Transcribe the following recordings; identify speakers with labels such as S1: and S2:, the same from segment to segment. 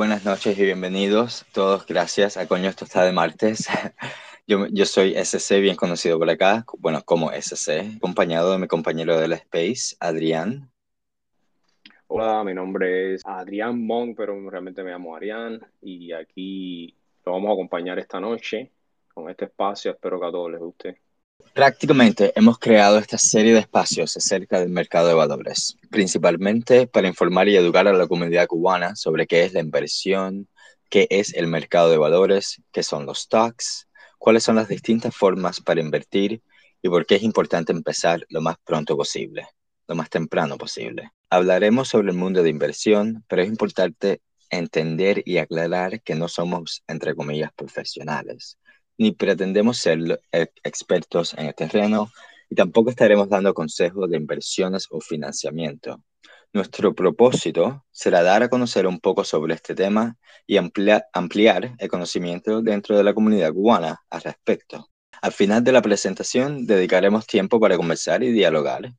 S1: buenas noches y bienvenidos todos. Gracias a Coño, esto está de martes. Yo, yo soy SC, bien conocido por acá, bueno, como SC, acompañado de mi compañero del Space, Adrián.
S2: Hola, mi nombre es Adrián Monk, pero realmente me llamo Adrián y aquí lo vamos a acompañar esta noche con este espacio. Espero que a todos les guste.
S1: Prácticamente hemos creado esta serie de espacios acerca del mercado de valores, principalmente para informar y educar a la comunidad cubana sobre qué es la inversión, qué es el mercado de valores, qué son los stocks, cuáles son las distintas formas para invertir y por qué es importante empezar lo más pronto posible, lo más temprano posible. Hablaremos sobre el mundo de inversión, pero es importante entender y aclarar que no somos, entre comillas, profesionales ni pretendemos ser expertos en el terreno y tampoco estaremos dando consejos de inversiones o financiamiento. Nuestro propósito será dar a conocer un poco sobre este tema y ampliar el conocimiento dentro de la comunidad cubana al respecto. Al final de la presentación dedicaremos tiempo para conversar y dialogar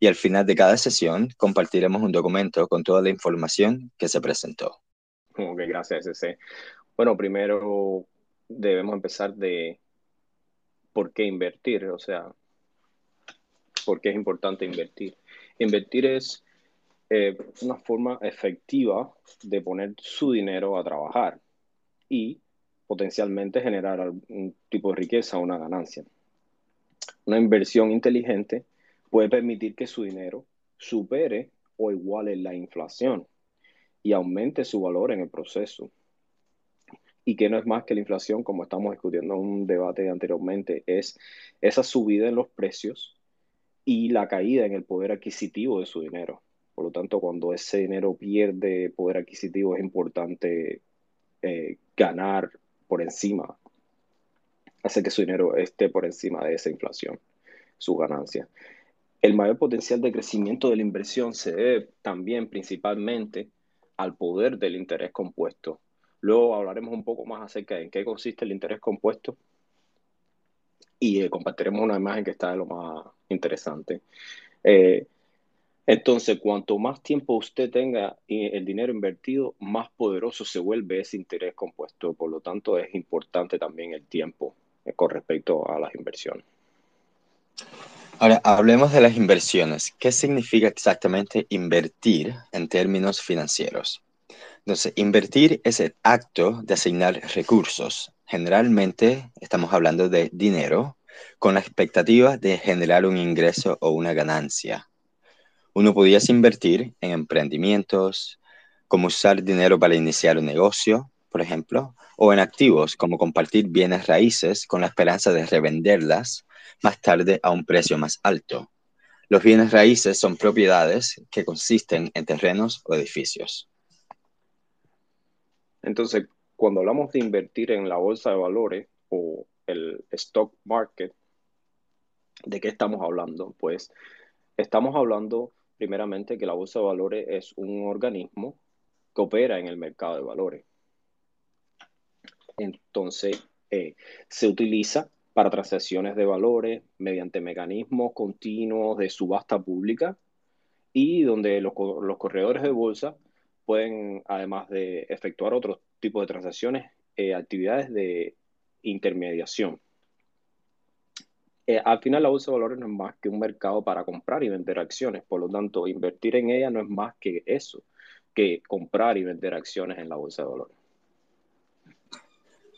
S1: y al final de cada sesión compartiremos un documento con toda la información que se presentó.
S2: Ok, gracias, ese. Bueno, primero debemos empezar de por qué invertir, o sea, por qué es importante invertir. Invertir es eh, una forma efectiva de poner su dinero a trabajar y potencialmente generar algún tipo de riqueza o una ganancia. Una inversión inteligente puede permitir que su dinero supere o iguale la inflación y aumente su valor en el proceso y que no es más que la inflación, como estamos discutiendo en un debate anteriormente, es esa subida en los precios y la caída en el poder adquisitivo de su dinero. Por lo tanto, cuando ese dinero pierde poder adquisitivo, es importante eh, ganar por encima, hacer que su dinero esté por encima de esa inflación, su ganancia. El mayor potencial de crecimiento de la inversión se debe también principalmente al poder del interés compuesto Luego hablaremos un poco más acerca de en qué consiste el interés compuesto y eh, compartiremos una imagen que está de lo más interesante. Eh, entonces, cuanto más tiempo usted tenga eh, el dinero invertido, más poderoso se vuelve ese interés compuesto. Por lo tanto, es importante también el tiempo con respecto a las inversiones.
S1: Ahora, hablemos de las inversiones. ¿Qué significa exactamente invertir en términos financieros? Entonces, invertir es el acto de asignar recursos. Generalmente estamos hablando de dinero con la expectativa de generar un ingreso o una ganancia. Uno podría invertir en emprendimientos, como usar dinero para iniciar un negocio, por ejemplo, o en activos como compartir bienes raíces con la esperanza de revenderlas más tarde a un precio más alto. Los bienes raíces son propiedades que consisten en terrenos o edificios.
S2: Entonces, cuando hablamos de invertir en la bolsa de valores o el stock market, ¿de qué estamos hablando? Pues estamos hablando primeramente que la bolsa de valores es un organismo que opera en el mercado de valores. Entonces, eh, se utiliza para transacciones de valores mediante mecanismos continuos de subasta pública y donde los, los corredores de bolsa pueden, además de efectuar otros tipos de transacciones, eh, actividades de intermediación. Eh, al final la bolsa de valores no es más que un mercado para comprar y vender acciones, por lo tanto invertir en ella no es más que eso, que comprar y vender acciones en la bolsa de valores.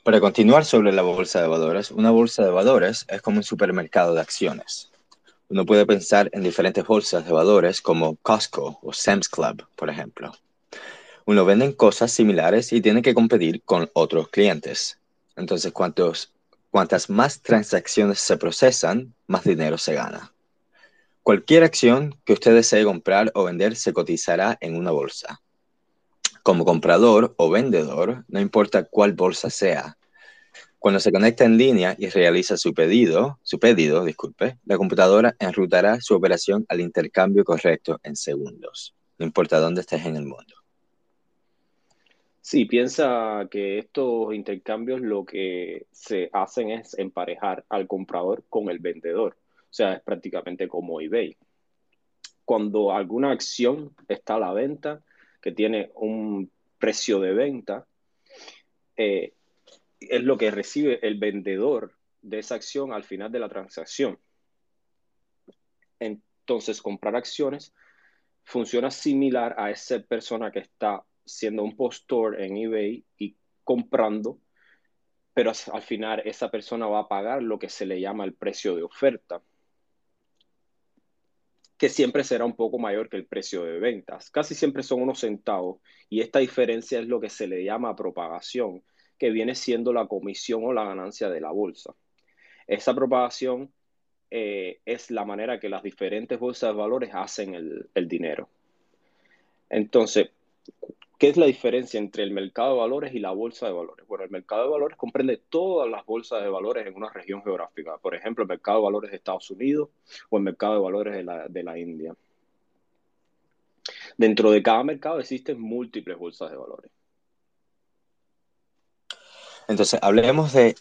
S1: Para continuar sobre la bolsa de valores, una bolsa de valores es como un supermercado de acciones. Uno puede pensar en diferentes bolsas de valores como Costco o Sam's Club, por ejemplo. Uno vende cosas similares y tiene que competir con otros clientes. Entonces, cuantas más transacciones se procesan, más dinero se gana. Cualquier acción que usted desee comprar o vender se cotizará en una bolsa. Como comprador o vendedor, no importa cuál bolsa sea, cuando se conecta en línea y realiza su pedido, su pedido, disculpe, la computadora enrutará su operación al intercambio correcto en segundos, no importa dónde estés en el mundo.
S2: Sí, piensa que estos intercambios lo que se hacen es emparejar al comprador con el vendedor. O sea, es prácticamente como eBay. Cuando alguna acción está a la venta, que tiene un precio de venta, eh, es lo que recibe el vendedor de esa acción al final de la transacción. Entonces, comprar acciones funciona similar a esa persona que está siendo un postor en eBay y comprando, pero al final esa persona va a pagar lo que se le llama el precio de oferta, que siempre será un poco mayor que el precio de ventas. Casi siempre son unos centavos y esta diferencia es lo que se le llama propagación, que viene siendo la comisión o la ganancia de la bolsa. Esa propagación eh, es la manera que las diferentes bolsas de valores hacen el, el dinero. Entonces, ¿Qué es la diferencia entre el mercado de valores y la bolsa de valores? Bueno, el mercado de valores comprende todas las bolsas de valores en una región geográfica. Por ejemplo, el mercado de valores de Estados Unidos o el mercado de valores de la, de la India. Dentro de cada mercado existen múltiples bolsas de valores.
S1: Entonces, hablemos de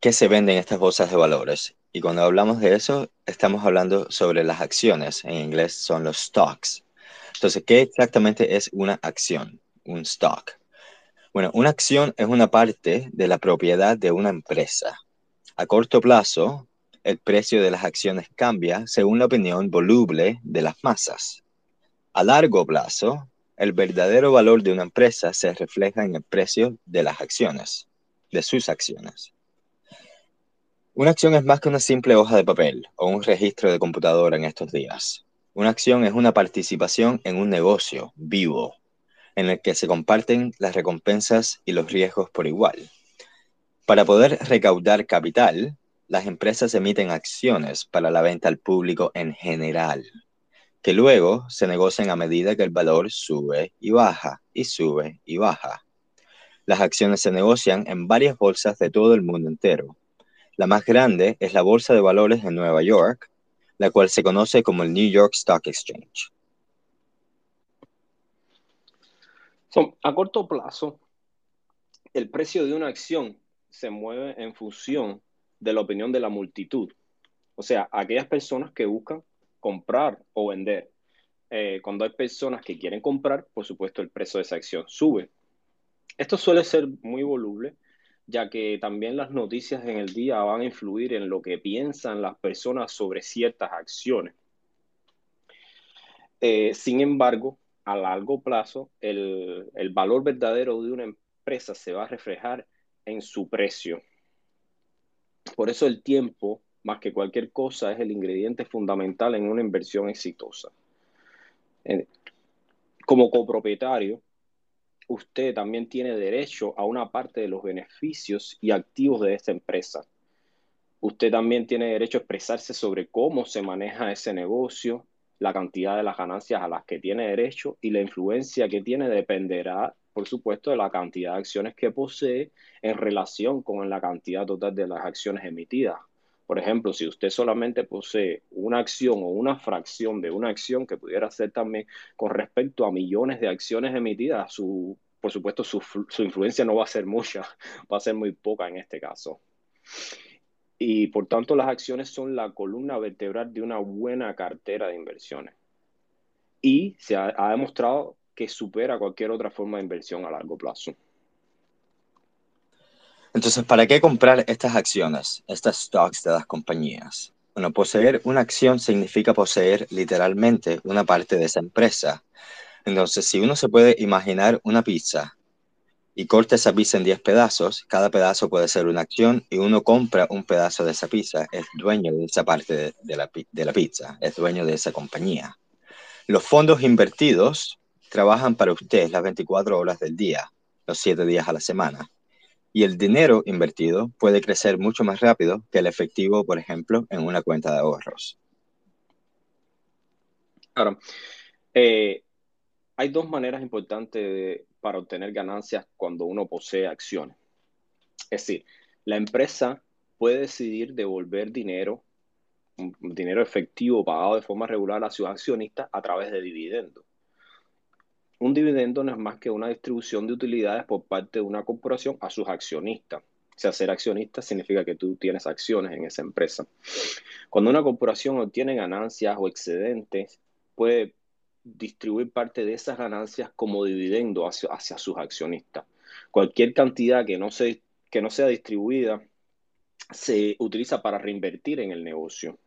S1: qué se venden en estas bolsas de valores. Y cuando hablamos de eso, estamos hablando sobre las acciones. En inglés son los stocks. Entonces, ¿qué exactamente es una acción? Un stock. Bueno, una acción es una parte de la propiedad de una empresa. A corto plazo, el precio de las acciones cambia según la opinión voluble de las masas. A largo plazo, el verdadero valor de una empresa se refleja en el precio de las acciones, de sus acciones. Una acción es más que una simple hoja de papel o un registro de computadora en estos días. Una acción es una participación en un negocio vivo, en el que se comparten las recompensas y los riesgos por igual. Para poder recaudar capital, las empresas emiten acciones para la venta al público en general, que luego se negocian a medida que el valor sube y baja, y sube y baja. Las acciones se negocian en varias bolsas de todo el mundo entero. La más grande es la Bolsa de Valores de Nueva York, la cual se conoce como el New York Stock Exchange.
S2: A corto plazo, el precio de una acción se mueve en función de la opinión de la multitud. O sea, aquellas personas que buscan comprar o vender. Eh, cuando hay personas que quieren comprar, por supuesto, el precio de esa acción sube. Esto suele ser muy voluble ya que también las noticias en el día van a influir en lo que piensan las personas sobre ciertas acciones. Eh, sin embargo, a largo plazo, el, el valor verdadero de una empresa se va a reflejar en su precio. Por eso el tiempo, más que cualquier cosa, es el ingrediente fundamental en una inversión exitosa. Como copropietario, usted también tiene derecho a una parte de los beneficios y activos de esta empresa. Usted también tiene derecho a expresarse sobre cómo se maneja ese negocio, la cantidad de las ganancias a las que tiene derecho y la influencia que tiene dependerá, por supuesto, de la cantidad de acciones que posee en relación con la cantidad total de las acciones emitidas. Por ejemplo, si usted solamente posee una acción o una fracción de una acción que pudiera ser también con respecto a millones de acciones emitidas, su, por supuesto su, su influencia no va a ser mucha, va a ser muy poca en este caso. Y por tanto las acciones son la columna vertebral de una buena cartera de inversiones. Y se ha, demostrado que supera cualquier otra forma de inversión a largo plazo.
S1: Entonces, ¿para qué comprar estas acciones, estas stocks de las compañías? Bueno, poseer una acción significa poseer literalmente una parte de esa empresa. Entonces, si uno se puede imaginar una pizza y corta esa pizza en 10 pedazos, cada pedazo puede ser una acción y uno compra un pedazo de esa pizza, es dueño de esa parte de, la, de la pizza, es dueño de esa compañía. Los fondos invertidos trabajan para usted las 24 horas del día, los 7 días a la semana y el dinero invertido puede crecer mucho más rápido que el efectivo, por ejemplo, en una cuenta de ahorros.
S2: Claro. Eh, hay dos maneras importantes para obtener ganancias cuando uno posee acciones. Es decir, la empresa puede decidir devolver dinero, dinero efectivo pagado de forma regular a sus accionistas a través de dividendos un dividendo no es más que una distribución de utilidades por parte de una corporación a sus accionistas. O sea, ser accionista significa que tú tienes acciones en esa empresa. Cuando una corporación obtiene ganancias o excedentes, puede distribuir parte de esas ganancias como dividendo hacia, hacia sus accionistas. Cualquier cantidad que no, se, que no sea distribuida se utiliza para reinvertir en el negocio.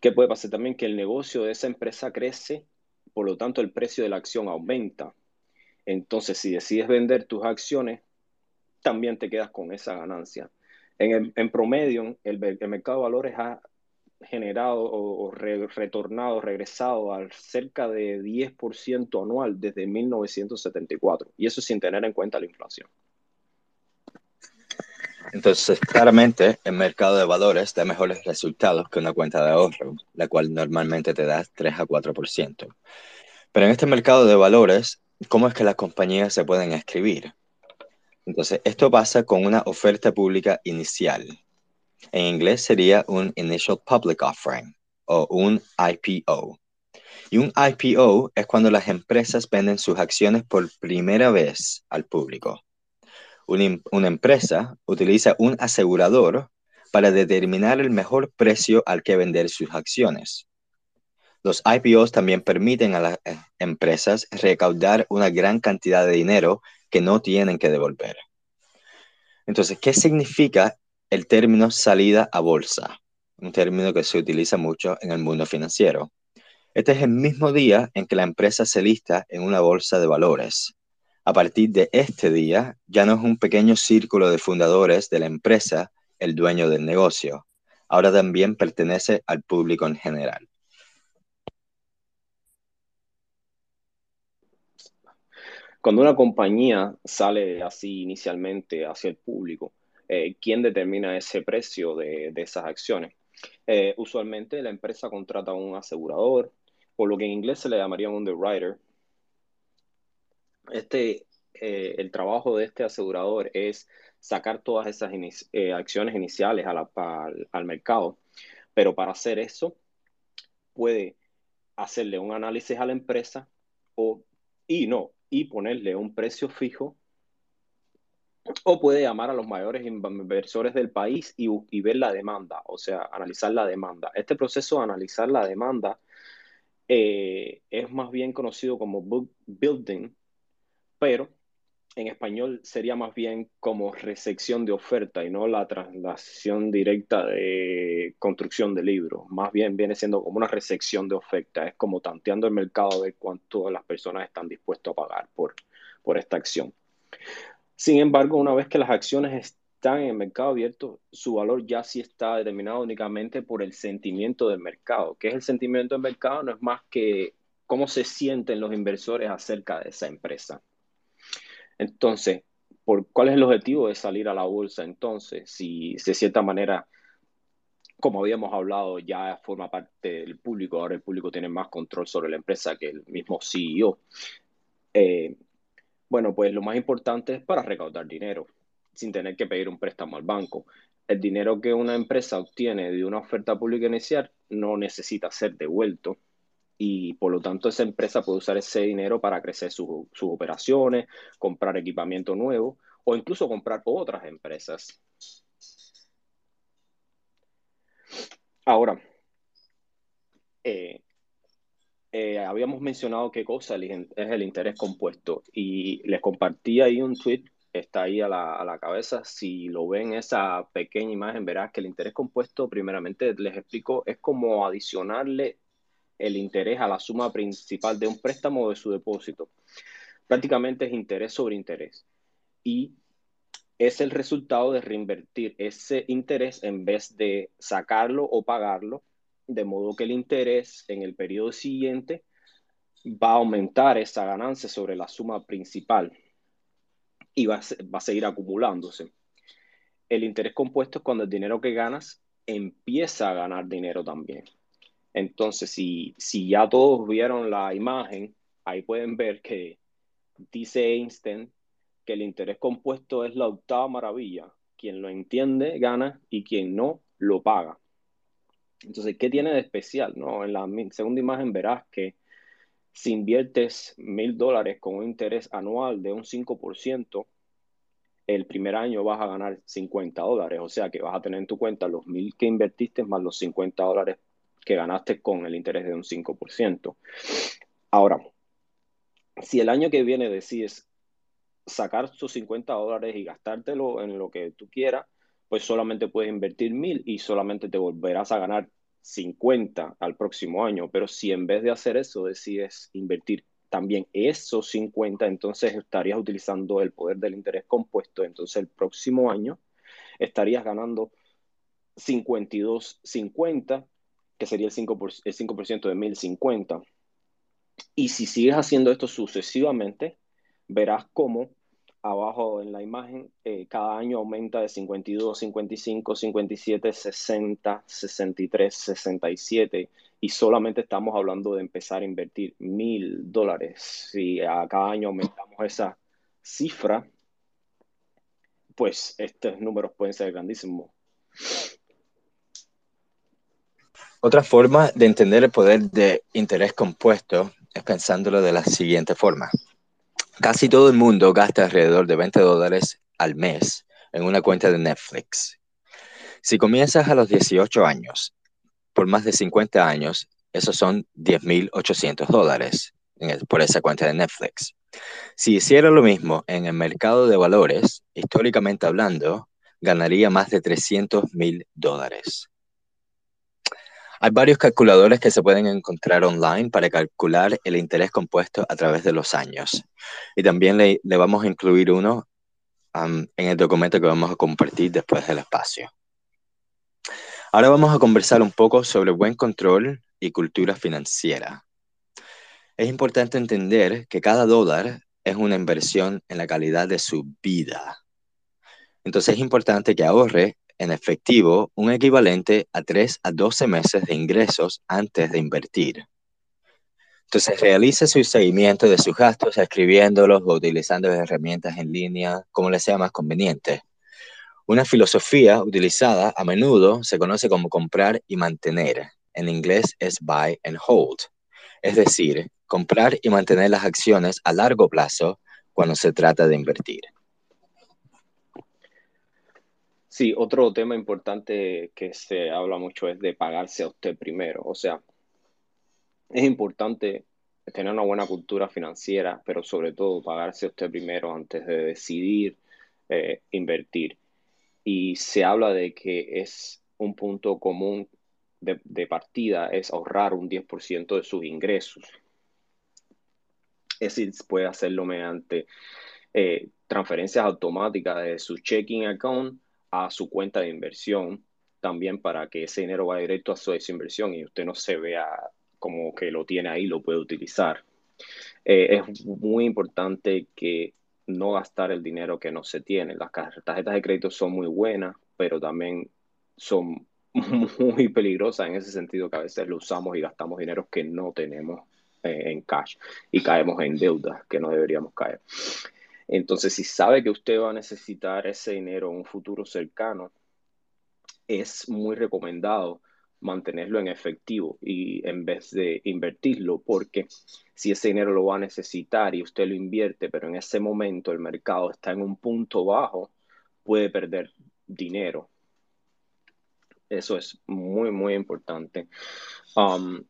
S2: ¿Qué puede pasar también? Que el negocio de esa empresa crece, por lo tanto el precio de la acción aumenta. Entonces, si decides vender tus acciones, también te quedas con esa ganancia. En, en promedio, el, el, mercado de valores ha generado o, re, retornado, regresado al cerca de 10% anual desde 1974. Y eso sin tener en cuenta la inflación.
S1: Entonces, claramente, el mercado de valores da mejores resultados que una cuenta de ahorro, la cual normalmente te da 3 a 4%. Pero en este mercado de valores, ¿cómo es que las compañías se pueden escribir? Entonces, esto pasa con una oferta pública inicial. En inglés sería un Initial Public Offering o un IPO. Y un IPO es cuando las empresas venden sus acciones por primera vez al público. Una, una, empresa utiliza un asegurador para determinar el mejor precio al que vender sus acciones. Los IPOs también permiten a las eh, empresas recaudar una gran cantidad de dinero que no tienen que devolver. Entonces, ¿qué significa el término salida a bolsa? Un término que se utiliza mucho en el mundo financiero. Este es el mismo día en que la empresa se lista en una bolsa de valores. A partir de este día, ya no es un pequeño círculo de fundadores de la empresa el dueño del negocio. Ahora también pertenece al público en general.
S2: Cuando una compañía sale así inicialmente hacia el público, eh, ¿quién determina ese precio de, de esas acciones? Eh, usualmente la empresa contrata a un asegurador, o lo que en inglés se le llamaría un underwriter, este, eh, el trabajo de este asegurador es sacar todas esas acciones iniciales a al mercado. Pero para hacer eso, puede hacerle un análisis a la empresa o, y no, y ponerle un precio fijo o puede llamar a los mayores inversores del país y, ver la demanda, o sea, analizar la demanda. Este proceso de analizar la demanda eh, es más bien conocido como book building, pero en español sería más bien como recepción de oferta y no la traslación directa de construcción de libros. Más bien viene siendo como una recepción de oferta. Es como tanteando el mercado de cuánto las personas están dispuestas a pagar por, por esta acción. Sin embargo, una vez que las acciones están en el mercado abierto, su valor ya sí está determinado únicamente por el sentimiento del mercado. ¿Qué es el sentimiento del mercado? No es más que cómo se sienten los inversores acerca de esa empresa. Entonces, ¿por ¿cuál es el objetivo de salir a la bolsa entonces? Si de cierta manera, como habíamos hablado, ya forma parte del público, ahora el público tiene más control sobre la empresa que el mismo CEO. Eh, bueno, pues lo más importante es para recaudar dinero, sin tener que pedir un préstamo al banco. El dinero que una empresa obtiene de una oferta pública inicial no necesita ser devuelto y por lo tanto esa empresa puede usar ese dinero para crecer sus operaciones, comprar equipamiento nuevo o incluso comprar otras empresas. Ahora, eh, eh, habíamos mencionado qué cosa es el interés compuesto y les compartí ahí un tweet, está ahí a la, a la cabeza, si lo ven esa pequeña imagen verás que el interés compuesto primeramente les explico es como adicionarle el interés a la suma principal de un préstamo o de su depósito. Prácticamente es interés sobre interés. Y es el resultado de reinvertir ese interés en vez de sacarlo o pagarlo, de modo que el interés en el periodo siguiente va a aumentar esa ganancia sobre la suma principal y va a, va a seguir acumulándose. El interés compuesto es cuando el dinero que ganas empieza a ganar dinero también. Entonces, si, si ya todos vieron la imagen, ahí pueden ver que dice Einstein que el interés compuesto es la octava maravilla. Quien lo entiende gana y quien no lo paga. Entonces, ¿qué tiene de especial? No? En la segunda imagen verás que si inviertes mil dólares con un interés anual de un 5%, el primer año vas a ganar 50 dólares. O sea que vas a tener en tu cuenta los mil que invertiste más los 50 dólares que ganaste con el interés de un 5%. Ahora, si el año que viene decides sacar tus 50 dólares y gastártelo en lo que tú quieras, pues solamente puedes invertir mil y solamente te volverás a ganar 50 al próximo año. Pero si en vez de hacer eso decides invertir también esos 50, entonces estarías utilizando el poder del interés compuesto. Entonces el próximo año estarías ganando 52.50, que sería el 5%, el 5 de 1050. Y si sigues haciendo esto sucesivamente, verás cómo abajo en la imagen eh, cada año aumenta de 52, 55, 57, 60, 63, 67 y solamente estamos hablando de empezar a invertir mil dólares. Si a cada año aumentamos esa cifra, pues estos números pueden ser grandísimos.
S1: Otra forma de entender el poder de interés compuesto es pensándolo de la siguiente forma. Casi todo el mundo gasta alrededor de 20 dólares al mes en una cuenta de Netflix. Si comienzas a los 18 años, por más de 50 años, esos son 10.800 dólares por esa cuenta de Netflix. Si hiciera lo mismo en el mercado de valores, históricamente hablando, ganaría más de 300.000 dólares. Hay varios calculadores que se pueden encontrar online para calcular el interés compuesto a través de los años. Y también le, vamos a incluir uno en el documento que vamos a compartir después del espacio. Ahora vamos a conversar un poco sobre buen control y cultura financiera. Es importante entender que cada dólar es una inversión en la calidad de su vida. Entonces es importante que ahorre en efectivo un equivalente a 3 a 12 meses de ingresos antes de invertir. Entonces realice su seguimiento de sus gastos escribiéndolos o utilizando herramientas en línea como le sea más conveniente. Una filosofía utilizada a menudo se conoce como comprar y mantener. En inglés es buy and hold. Es decir, comprar y mantener las acciones a largo plazo cuando se trata de invertir.
S2: Sí, otro tema importante que se habla mucho es de pagarse a usted primero. O sea, es importante tener una buena cultura financiera, pero sobre todo pagarse a usted primero antes de decidir eh, invertir. Y se habla de que es un punto común de, partida, es ahorrar un 10% de sus ingresos. Es decir, puede hacerlo mediante eh, transferencias automáticas de su checking account a su cuenta de inversión también para que ese dinero vaya directo a su inversión y usted no se vea como que lo tiene ahí, lo puede utilizar. Eh, es muy importante que no gastar el dinero que no se tiene. Las tarjetas de crédito son muy buenas, pero también son muy peligrosas en ese sentido que a veces lo usamos y gastamos dinero que no tenemos eh, en cash y caemos en deudas que no deberíamos caer. Entonces, si sabe que usted va a necesitar ese dinero en un futuro cercano, es muy recomendado mantenerlo en efectivo y en vez de invertirlo, porque si ese dinero lo va a necesitar y usted lo invierte, pero en ese momento el mercado está en un punto bajo, puede perder dinero. Eso es muy, muy importante. Um,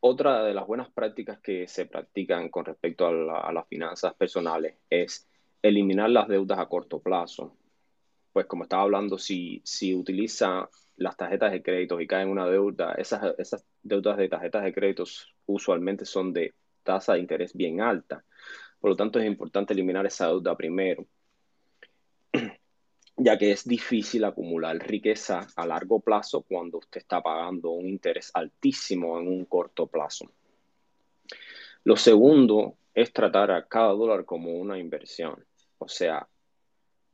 S2: otra de las buenas prácticas que se practican con respecto a, las finanzas personales es eliminar las deudas a corto plazo. Pues como estaba hablando, si, si utiliza las tarjetas de crédito y cae en una deuda, esas, esas deudas de tarjetas de crédito usualmente son de tasa de interés bien alta. Por lo tanto, es importante eliminar esa deuda primero ya que es difícil acumular riqueza a largo plazo cuando usted está pagando un interés altísimo en un corto plazo. Lo segundo es tratar a cada dólar como una inversión. O sea,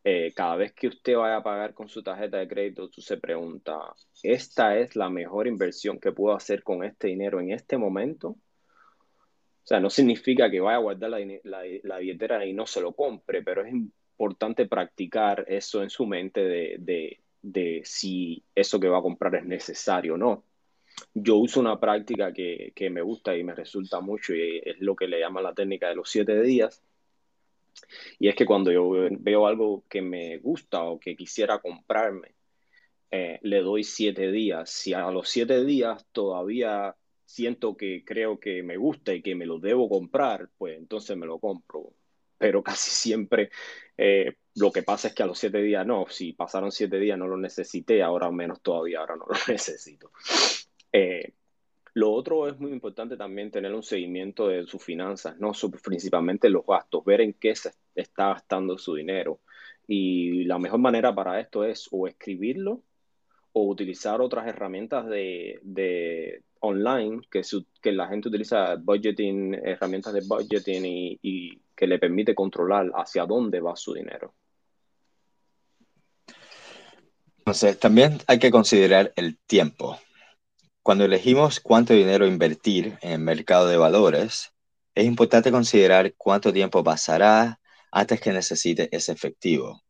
S2: eh, cada vez que usted vaya a pagar con su tarjeta de crédito, tú se pregunta, ¿esta es la mejor inversión que puedo hacer con este dinero en este momento? O sea, no significa que vaya a guardar la, la, la billetera y no se lo compre, pero es importante practicar eso en su mente de, de, si eso que va a comprar es necesario o no. Yo uso una práctica que, que, me gusta y me resulta mucho y es lo que le llaman la técnica de los siete días. Y es que cuando yo veo algo que me gusta o que quisiera comprarme, eh, le doy siete días. Si a los siete días todavía siento que creo que me gusta y que me lo debo comprar, pues entonces me lo compro. Pero casi siempre eh, lo que pasa es que a los siete días no, si pasaron siete días no lo necesité, ahora menos todavía, ahora no lo necesito. Eh, lo otro es muy importante también tener un seguimiento de sus finanzas, ¿no? principalmente los gastos, ver en qué se está gastando su dinero. Y la mejor manera para esto es o escribirlo o utilizar otras herramientas de, de online que, que la gente utiliza budgeting, herramientas de budgeting y, y que le permite controlar hacia dónde va su dinero.
S1: Entonces, también hay que considerar el tiempo. Cuando elegimos cuánto dinero invertir en el mercado de valores, es importante considerar cuánto tiempo pasará antes que necesite ese efectivo.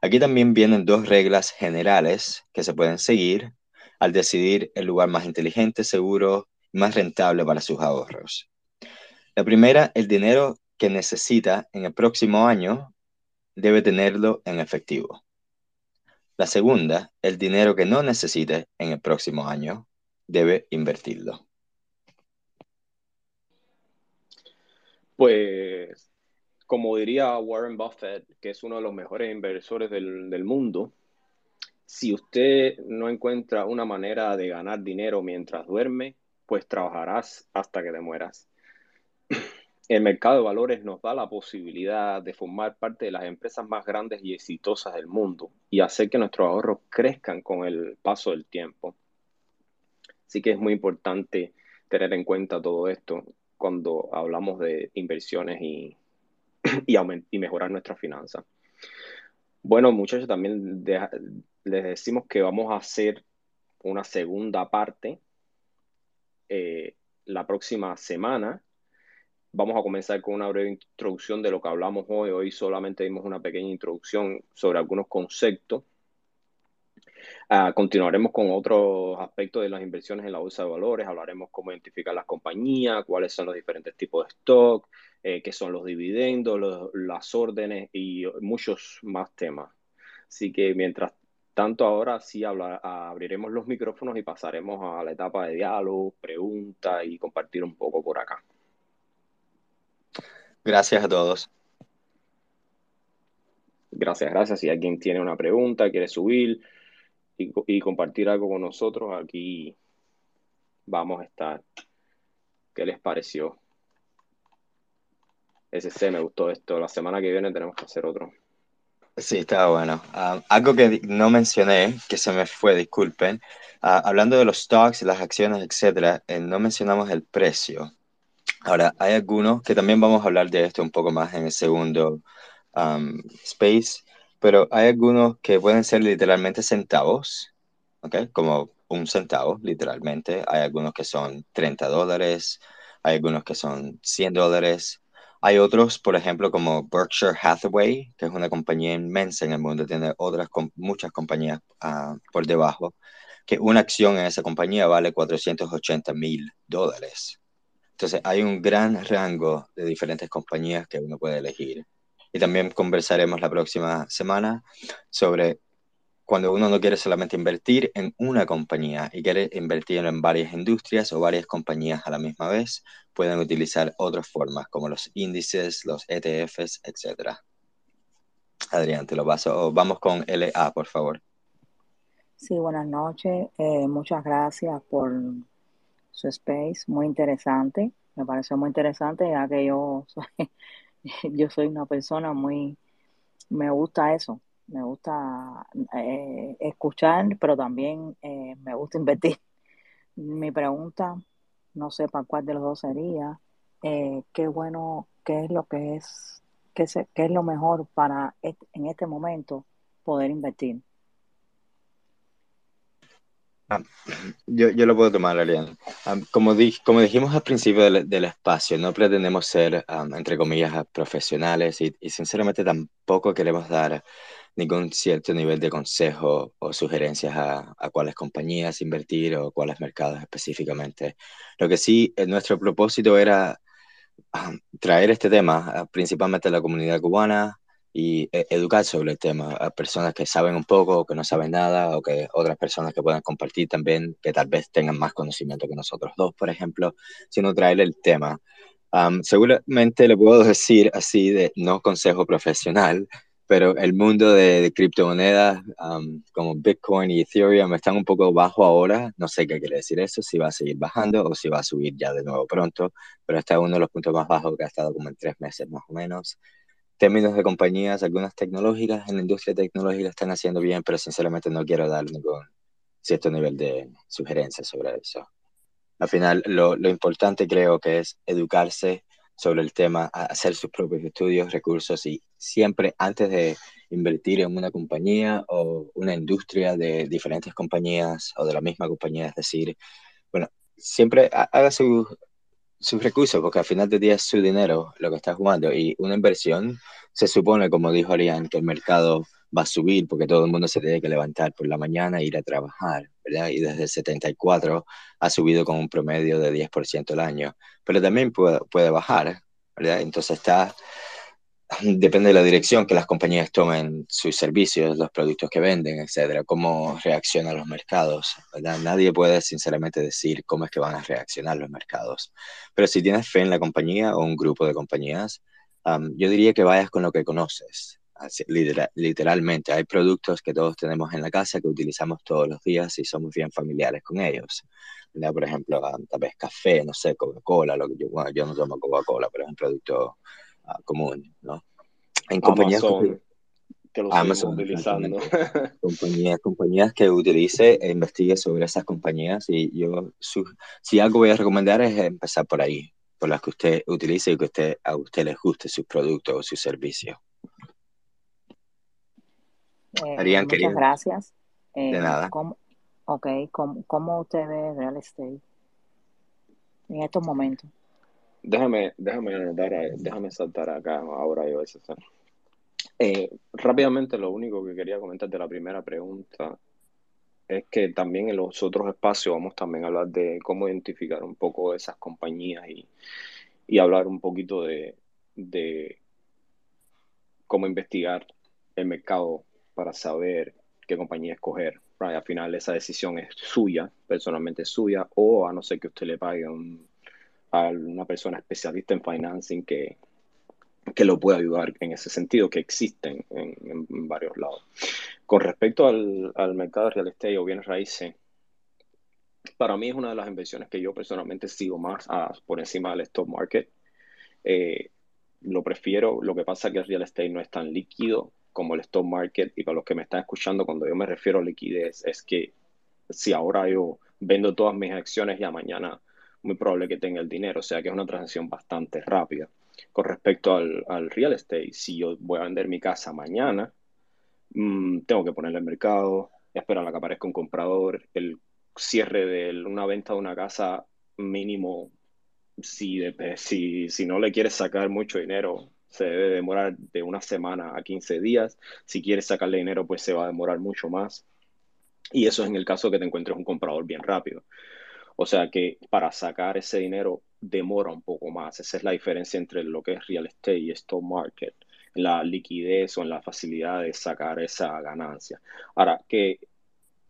S1: Aquí también vienen dos reglas generales que se pueden seguir al decidir el lugar más inteligente, seguro y más rentable para sus ahorros. La primera, el dinero que necesita en el próximo año debe tenerlo en efectivo. La segunda, el dinero que no necesite en el próximo año debe invertirlo.
S2: Pues como diría Warren Buffett, que es uno de los mejores inversores del, mundo, si usted no encuentra una manera de ganar dinero mientras duerme, pues trabajarás hasta que te mueras. El mercado de valores nos da la posibilidad de formar parte de las empresas más grandes y exitosas del mundo y hacer que nuestros ahorros crezcan con el paso del tiempo. Así que es muy importante tener en cuenta todo esto cuando hablamos de inversiones y, y, y mejorar nuestras finanzas. Bueno, muchachos, también les decimos que vamos a hacer una segunda parte eh, la próxima semana. Vamos a comenzar con una breve introducción de lo que hablamos hoy. Hoy solamente dimos una pequeña introducción sobre algunos conceptos. Uh, continuaremos con otros aspectos de las inversiones en la bolsa de valores. Hablaremos cómo identificar las compañías, cuáles son los diferentes tipos de stock, eh, qué son los dividendos, las órdenes y muchos más temas. Así que mientras tanto ahora sí abriremos los micrófonos y pasaremos a la etapa de diálogo, preguntas y compartir un poco por acá.
S1: Gracias a todos.
S2: Gracias, gracias. Si alguien tiene una pregunta, quiere subir y, y compartir algo con nosotros, aquí vamos a estar. ¿Qué les pareció? Sí, me gustó esto. La semana que viene tenemos que hacer otro.
S1: Sí, está bueno. Ah, algo que no mencioné, que se me fue, disculpen. Ah, hablando de los stocks, las acciones, etcétera, eh, no mencionamos el precio. Ahora, hay algunos que también vamos a hablar de esto un poco más en el segundo um, space, pero hay algunos que pueden ser literalmente centavos, ¿ok? Como un centavo, literalmente. Hay algunos que son 30 dólares, hay algunos que son 100 dólares. Hay otros, por ejemplo, como Berkshire Hathaway, que es una compañía inmensa en el mundo, tiene otras muchas compañías uh, por debajo, que una acción en esa compañía vale 480 mil dólares. Entonces, hay un gran rango de diferentes compañías que uno puede elegir. Y también conversaremos la próxima semana sobre cuando uno no quiere solamente invertir en una compañía y quiere invertir en varias industrias o varias compañías a la misma vez, pueden utilizar otras formas como los índices, los ETFs, etc. Adrián, te lo paso. Vamos con LA, por favor.
S3: Sí, buenas noches. Eh, muchas gracias por su space, muy interesante. Me pareció muy interesante ya que yo soy, yo soy una persona muy, me gusta eso, me gusta eh, escuchar, pero también eh, me gusta invertir. Mi pregunta, no sé para cuál de los dos sería, eh, qué bueno, qué es lo que es, qué, qué es lo mejor para en este momento poder invertir.
S1: Ah, yo, yo, lo puedo tomar, Ariane. Ah, como, como dijimos al principio del, espacio, no pretendemos ser, entre comillas, profesionales y, y, sinceramente tampoco queremos dar ningún cierto nivel de consejo o sugerencias a, a cuáles compañías invertir o cuáles mercados específicamente. Lo que sí, eh, nuestro propósito era traer este tema principalmente a la comunidad cubana, y eh, educar sobre el tema a personas que saben un poco o que no saben nada o que otras personas que puedan compartir también que tal vez tengan más conocimiento que nosotros dos, por ejemplo, sino traer el tema. seguramente le puedo decir así de no consejo profesional, pero el mundo de, criptomonedas como Bitcoin y Ethereum están un poco bajo ahora. No sé qué quiere decir eso, si va a seguir bajando o si va a subir ya de nuevo pronto, pero está uno de los puntos más bajos que ha estado como en tres meses más o menos términos de compañías, algunas tecnológicas en la industria tecnológica están haciendo bien, pero sinceramente no quiero dar ningún cierto nivel de sugerencia sobre eso. Al final, lo, lo importante creo que es educarse sobre el tema, hacer sus propios estudios, recursos y siempre antes de invertir en una compañía o una industria de diferentes compañías o de la misma compañía, es decir, bueno, siempre haga su, sus recursos, porque al final del día es su dinero lo que está jugando. Y una inversión se supone, como dijo Arián, que el mercado va a subir porque todo el mundo se tiene que levantar por la mañana e ir a trabajar, ¿verdad? Y desde el 74 ha subido con un promedio de 10% al año, pero también puede, puede bajar, ¿verdad? Entonces está depende de la dirección que las compañías tomen sus servicios, los productos que venden, etcétera, cómo reaccionan los mercados. ¿verdad? Nadie puede sinceramente decir cómo es que van a reaccionar los mercados. Pero si tienes fe en la compañía o un grupo de compañías, yo diría que vayas con lo que conoces. literalmente, hay productos que todos tenemos en la casa que utilizamos todos los días y somos bien familiares con ellos. Por ejemplo, tal vez café, no sé, Coca-Cola, lo que yo, bueno, yo no tomo Coca-Cola, pero es un producto común, ¿no?
S2: En compañías que lo Amazon, utilizando.
S1: compañías, compañías que utilice e investigue sobre esas compañías y yo, si algo voy a recomendar es empezar por ahí, por las que usted utilice y que usted, a usted les guste sus productos o sus servicios.
S3: Eh, muchas gracias.
S1: de eh, nada.
S3: ¿cómo, ok, ¿cómo, ¿cómo usted ve real estate en estos momentos?
S2: Déjame, déjame anotar, déjame saltar acá ahora yo eso. Eh, rápidamente, lo único que quería comentar de la primera pregunta es que también en los otros espacios vamos también a hablar de cómo identificar un poco esas compañías y, y hablar un poquito de, de cómo investigar el mercado para saber qué compañía escoger. Al final esa decisión es suya, personalmente suya, o a no ser que usted le pague un a una persona especialista en financing que, que lo pueda ayudar en ese sentido, que existen en, varios lados. Con respecto al, al, mercado de real estate o bienes raíces, para mí es una de las inversiones que yo personalmente sigo más por encima del stock market. Eh, lo prefiero, lo que pasa es que el real estate no es tan líquido como el stock market y para los que me están escuchando cuando yo me refiero a liquidez es que si ahora yo vendo todas mis acciones ya mañana muy probable que tenga el dinero, o sea que es una transacción bastante rápida. Con respecto al, real estate, si yo voy a vender mi casa mañana, mm, tengo que ponerle al mercado, esperar a que aparezca un comprador, el cierre de una venta de una casa mínimo, si, si, si no le quieres sacar mucho dinero, se debe demorar de una semana a 15 días. Si quieres sacarle dinero, pues se va a demorar mucho más. Y eso es en el caso que te encuentres un comprador bien rápido. O sea que para sacar ese dinero demora un poco más. Esa es la diferencia entre lo que es real estate y stock market, la liquidez o en la facilidad de sacar esa ganancia. Ahora, que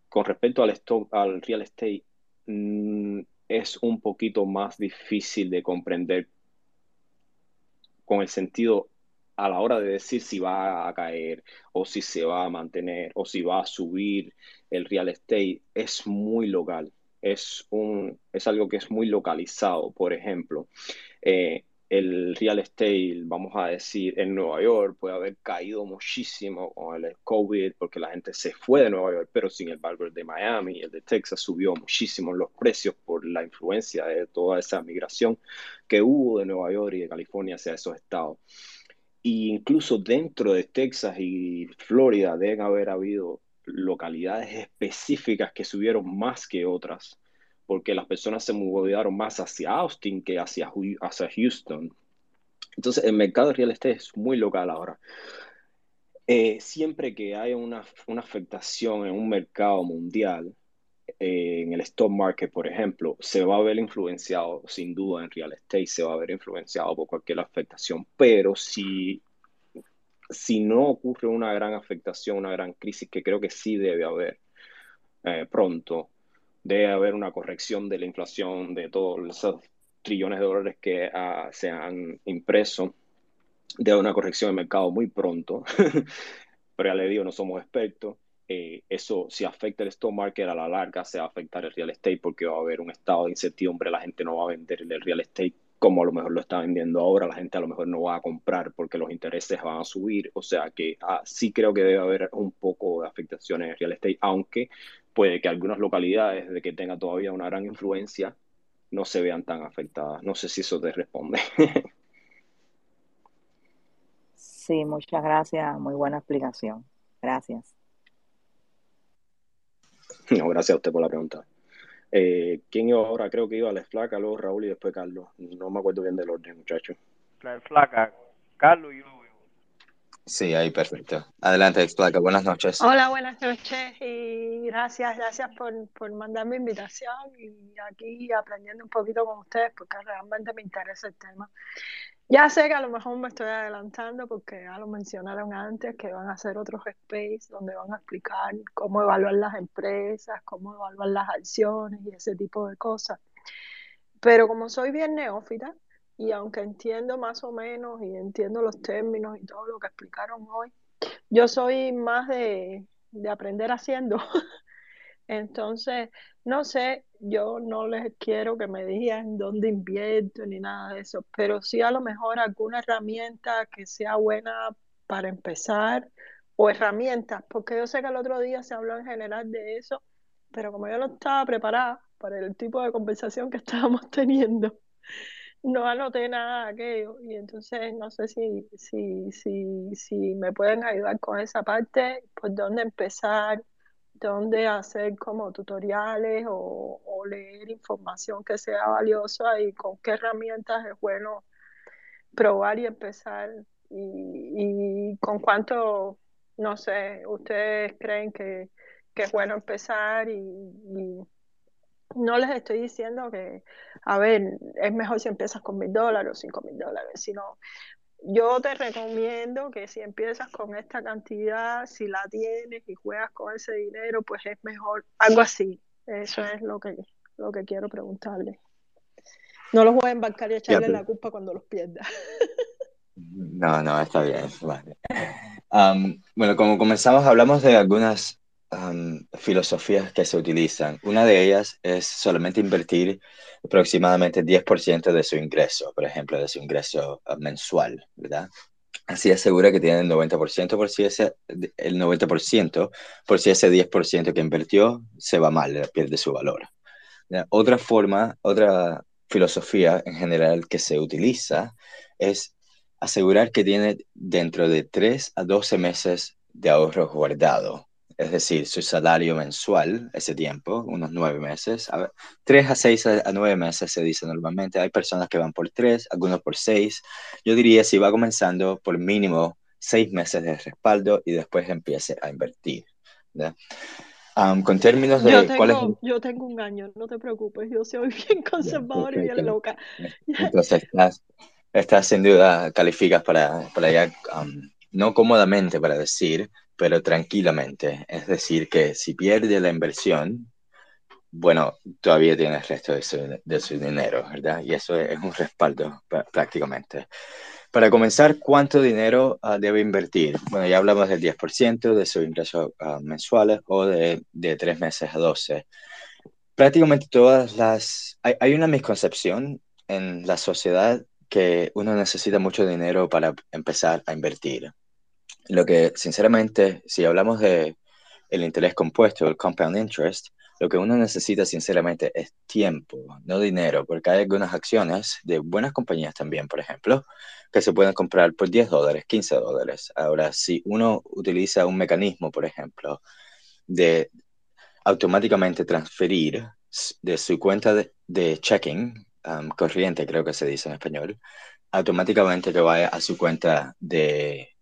S2: con respecto al, stock, al real estate, mm, es un poquito más difícil de comprender con el sentido a la hora de decir si va a caer o si se va a mantener o si va a subir el real estate, es muy local es, un, es algo que es muy localizado. Por ejemplo, eh, el real estate, vamos a decir, en Nueva York puede haber caído muchísimo con el COVID porque la gente se fue de Nueva York, pero sin embargo el de Miami y el de Texas subió muchísimo los precios por la influencia de toda esa migración que hubo de Nueva York y de California hacia esos estados. Y incluso dentro de Texas y Florida deben haber habido localidades específicas que subieron más que otras, porque las personas se moviaron más hacia Austin que hacia, hacia Houston. Entonces, el mercado de real estate es muy local ahora. Eh, siempre que haya una, una, afectación en un mercado mundial, eh, en el stock market, por ejemplo, se va a ver influenciado, sin duda, en real estate, se va a ver influenciado por cualquier afectación. Pero si si no ocurre una gran afectación, una gran crisis, que creo que sí debe haber eh, pronto, debe haber una corrección de la inflación, de todos esos trillones de dólares que uh, se han impreso, debe haber una corrección de mercado muy pronto, pero ya le digo, no somos expertos. Eh, eso si afecta el stock market a la larga, se va a afectar el real estate porque va a haber un estado de incertidumbre, la gente no va a vender el real estate como a lo mejor lo está vendiendo ahora, la gente a lo mejor no va a comprar porque los intereses van a subir, o sea que ah, sí creo que debe haber un poco de afectaciones en real estate, aunque puede que algunas localidades de que tenga todavía una gran influencia no se vean tan afectadas. No sé si eso te responde.
S3: sí, muchas gracias, muy buena explicación. Gracias.
S2: No, gracias a usted por la pregunta. Eh, ¿Quién iba ahora? Creo que iba a la flaca, luego Raúl y después Carlos. No me acuerdo bien del orden, muchachos.
S4: La flaca, Carlos y yo.
S1: Sí, ahí perfecto. Adelante, Explaca. Buenas noches.
S5: Hola, buenas noches y gracias, gracias por, por mandarme invitación y aquí aprendiendo un poquito con ustedes porque realmente me interesa el tema. Ya sé que a lo mejor me estoy adelantando porque ya lo mencionaron antes, que van a hacer otros space donde van a explicar cómo evaluar las empresas, cómo evaluar las acciones y ese tipo de cosas. Pero como soy bien neófita y aunque entiendo más o menos y entiendo los términos y todo lo que explicaron hoy, yo soy más de, de aprender haciendo. Entonces, no sé, yo no les quiero que me digan dónde invierto ni nada de eso, pero sí a lo mejor alguna herramienta que sea buena para empezar o herramientas, porque yo sé que el otro día se habló en general de eso, pero como yo no estaba preparada para el tipo de conversación que estábamos teniendo, no anoté nada de aquello. Y entonces no sé si, si, si, si me pueden ayudar con esa parte, por dónde empezar, dónde hacer como tutoriales o, leer información que sea valiosa y con qué herramientas es bueno probar y empezar y, con cuánto, no sé, ustedes creen que, es bueno empezar y, no les estoy diciendo que, a ver, es mejor si empiezas con mil dólares o cinco mil dólares, sino yo te recomiendo que si empiezas con esta cantidad, si la tienes y juegas con ese dinero, pues es mejor, algo así. Eso es lo que, lo que quiero preguntarle. No los voy a embarcar y echarle la culpa cuando los pierda.
S1: No, no, está bien. bueno, como comenzamos, hablamos de algunas filosofías que se utilizan. Una de ellas es solamente invertir aproximadamente 10% de su ingreso, por ejemplo, de su ingreso ah, mensual, ¿verdad? Así asegura que tiene el 90% por si ese, el 90% por si ese 10% que invirtió se va mal, pierde su valor. Otra forma, otra filosofía en general que se utiliza es asegurar que tiene dentro de 3 a 12 meses de ahorro guardado es decir, su salario mensual, ese tiempo, unos nueve meses, a tres a seis a, nueve meses se dice normalmente. Hay personas que van por tres, algunos por seis. Yo diría si va comenzando por mínimo seis meses de respaldo y después empiece a invertir. con términos de
S5: yo tengo, yo tengo un año, no te preocupes, yo soy bien conservador y bien loca.
S1: Entonces, estás, sin duda, calificas para, para ya, no cómodamente para decir, pero tranquilamente. Es decir, que si pierde la inversión, bueno, todavía tiene el resto de su, dinero, ¿verdad? Y eso es, un respaldo prácticamente. Para comenzar, ¿cuánto dinero ah, debe invertir? Bueno, ya hablamos del 10% de sus ingresos uh, mensuales o de, de 3 meses a 12. Prácticamente todas las... Hay, hay una misconcepción en la sociedad que uno necesita mucho dinero para empezar a invertir. Lo que, sinceramente, si hablamos de el interés compuesto, el compound interest, lo que uno necesita, sinceramente, es tiempo, no dinero, porque hay algunas acciones de buenas compañías también, por ejemplo, que se pueden comprar por 10 dólares, 15 dólares. Ahora, si uno utiliza un mecanismo, por ejemplo, de automáticamente transferir de su cuenta de, checking, um, corriente creo que se dice en español, automáticamente que vaya a su cuenta de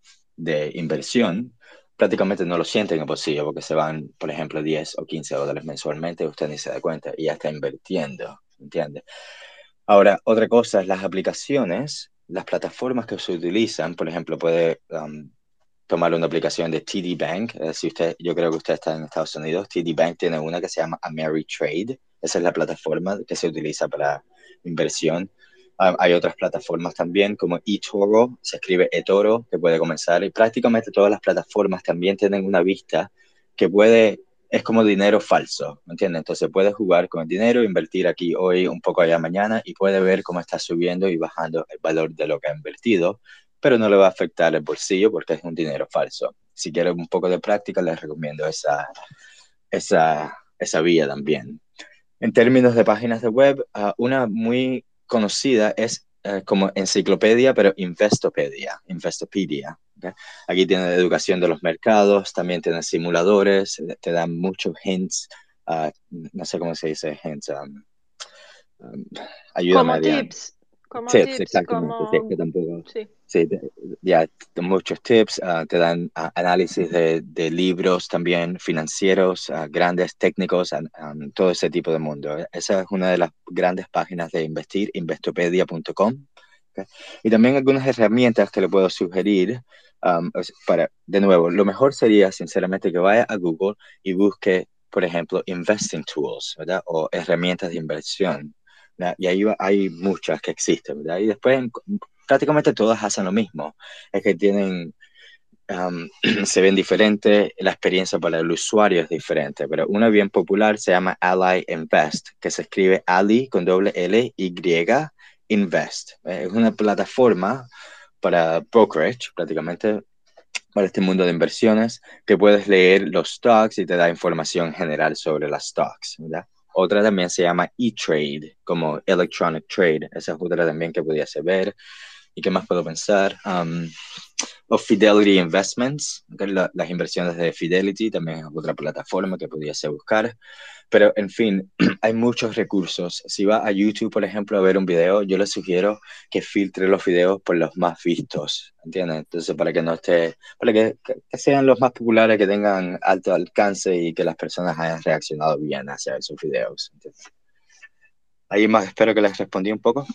S1: de inversión, prácticamente no lo sienten en el porque se van, por ejemplo, 10 o 15 dólares mensualmente, usted ni se da cuenta y ya está invirtiendo, ¿entiende? Ahora, otra cosa es las aplicaciones, las plataformas que se utilizan, por ejemplo, puede um, tomar una aplicación de TD Bank. Si usted, yo creo que usted está en Estados Unidos, TD Bank tiene una que se llama Ameritrade. Esa es la plataforma que se utiliza para inversión. Ah, hay otras plataformas también como eToro, se escribe eToro, que puede comenzar. Y prácticamente todas las plataformas también tienen una vista que puede, es como dinero falso, ¿me entiendes? Entonces puede jugar con el dinero, invertir aquí hoy, un poco allá mañana y puede ver cómo está subiendo y bajando el valor de lo que ha invertido, pero no le va a afectar el bolsillo porque es un dinero falso. Si quiere un poco de práctica, les recomiendo esa, esa, esa vía también. En términos de páginas de web, uh, una muy conocida es uh, como enciclopedia, pero Investopedia, Investopedia. ¿okay? Aquí tiene educación de los mercados, también tiene simuladores, te dan muchos hints, uh, no sé cómo se dice hints, um, um, ayúdame.
S5: Como tips. Como tips,
S1: exactamente,
S5: como...
S1: sí, que tampoco,
S5: Sí.
S1: Sí, ya, muchos tips, ah, te dan ah, análisis de, libros también financieros, ah, grandes, técnicos, an- todo ese tipo de mundo. Esa es una de las grandes páginas de Investir, investopedia.com. ¿ok? Y también algunas herramientas que le puedo sugerir. um, para, de nuevo, lo mejor sería, sinceramente, que vaya a Google y busque, por ejemplo, Investing Tools, ¿verdad? O herramientas de inversión. ¿Verdad? Y ahí hay muchas que existen, ¿verdad? Y después en- prácticamente todas hacen lo mismo. Es que tienen, um, se ven diferentes, la experiencia para el usuario es diferente, pero una bien popular se llama Ally Invest, que se escribe Ali con doble L, Y, Invest. Eh, Es una plataforma para brokerage, prácticamente para este mundo de inversiones, que puedes leer los stocks y te da información general sobre las stocks, ¿verdad? Otra también se llama E-Trade, como Electronic Trade. Esa es otra también que pudiese ver. ¿Y qué más puedo pensar? Um, o Fidelity Investments, la- las inversiones de Fidelity también es otra plataforma que pudiese buscar. Pero, en fin, hay muchos recursos. Si va a YouTube, por ejemplo, a ver un video, yo le sugiero que filtre los videos por los más vistos, ¿entiendes? Entonces, para que no esté, para que- que sean los más populares, que tengan alto alcance y que las personas hayan reaccionado bien hacia esos videos. ¿entiendes? Ahí más, espero que les respondí un poco.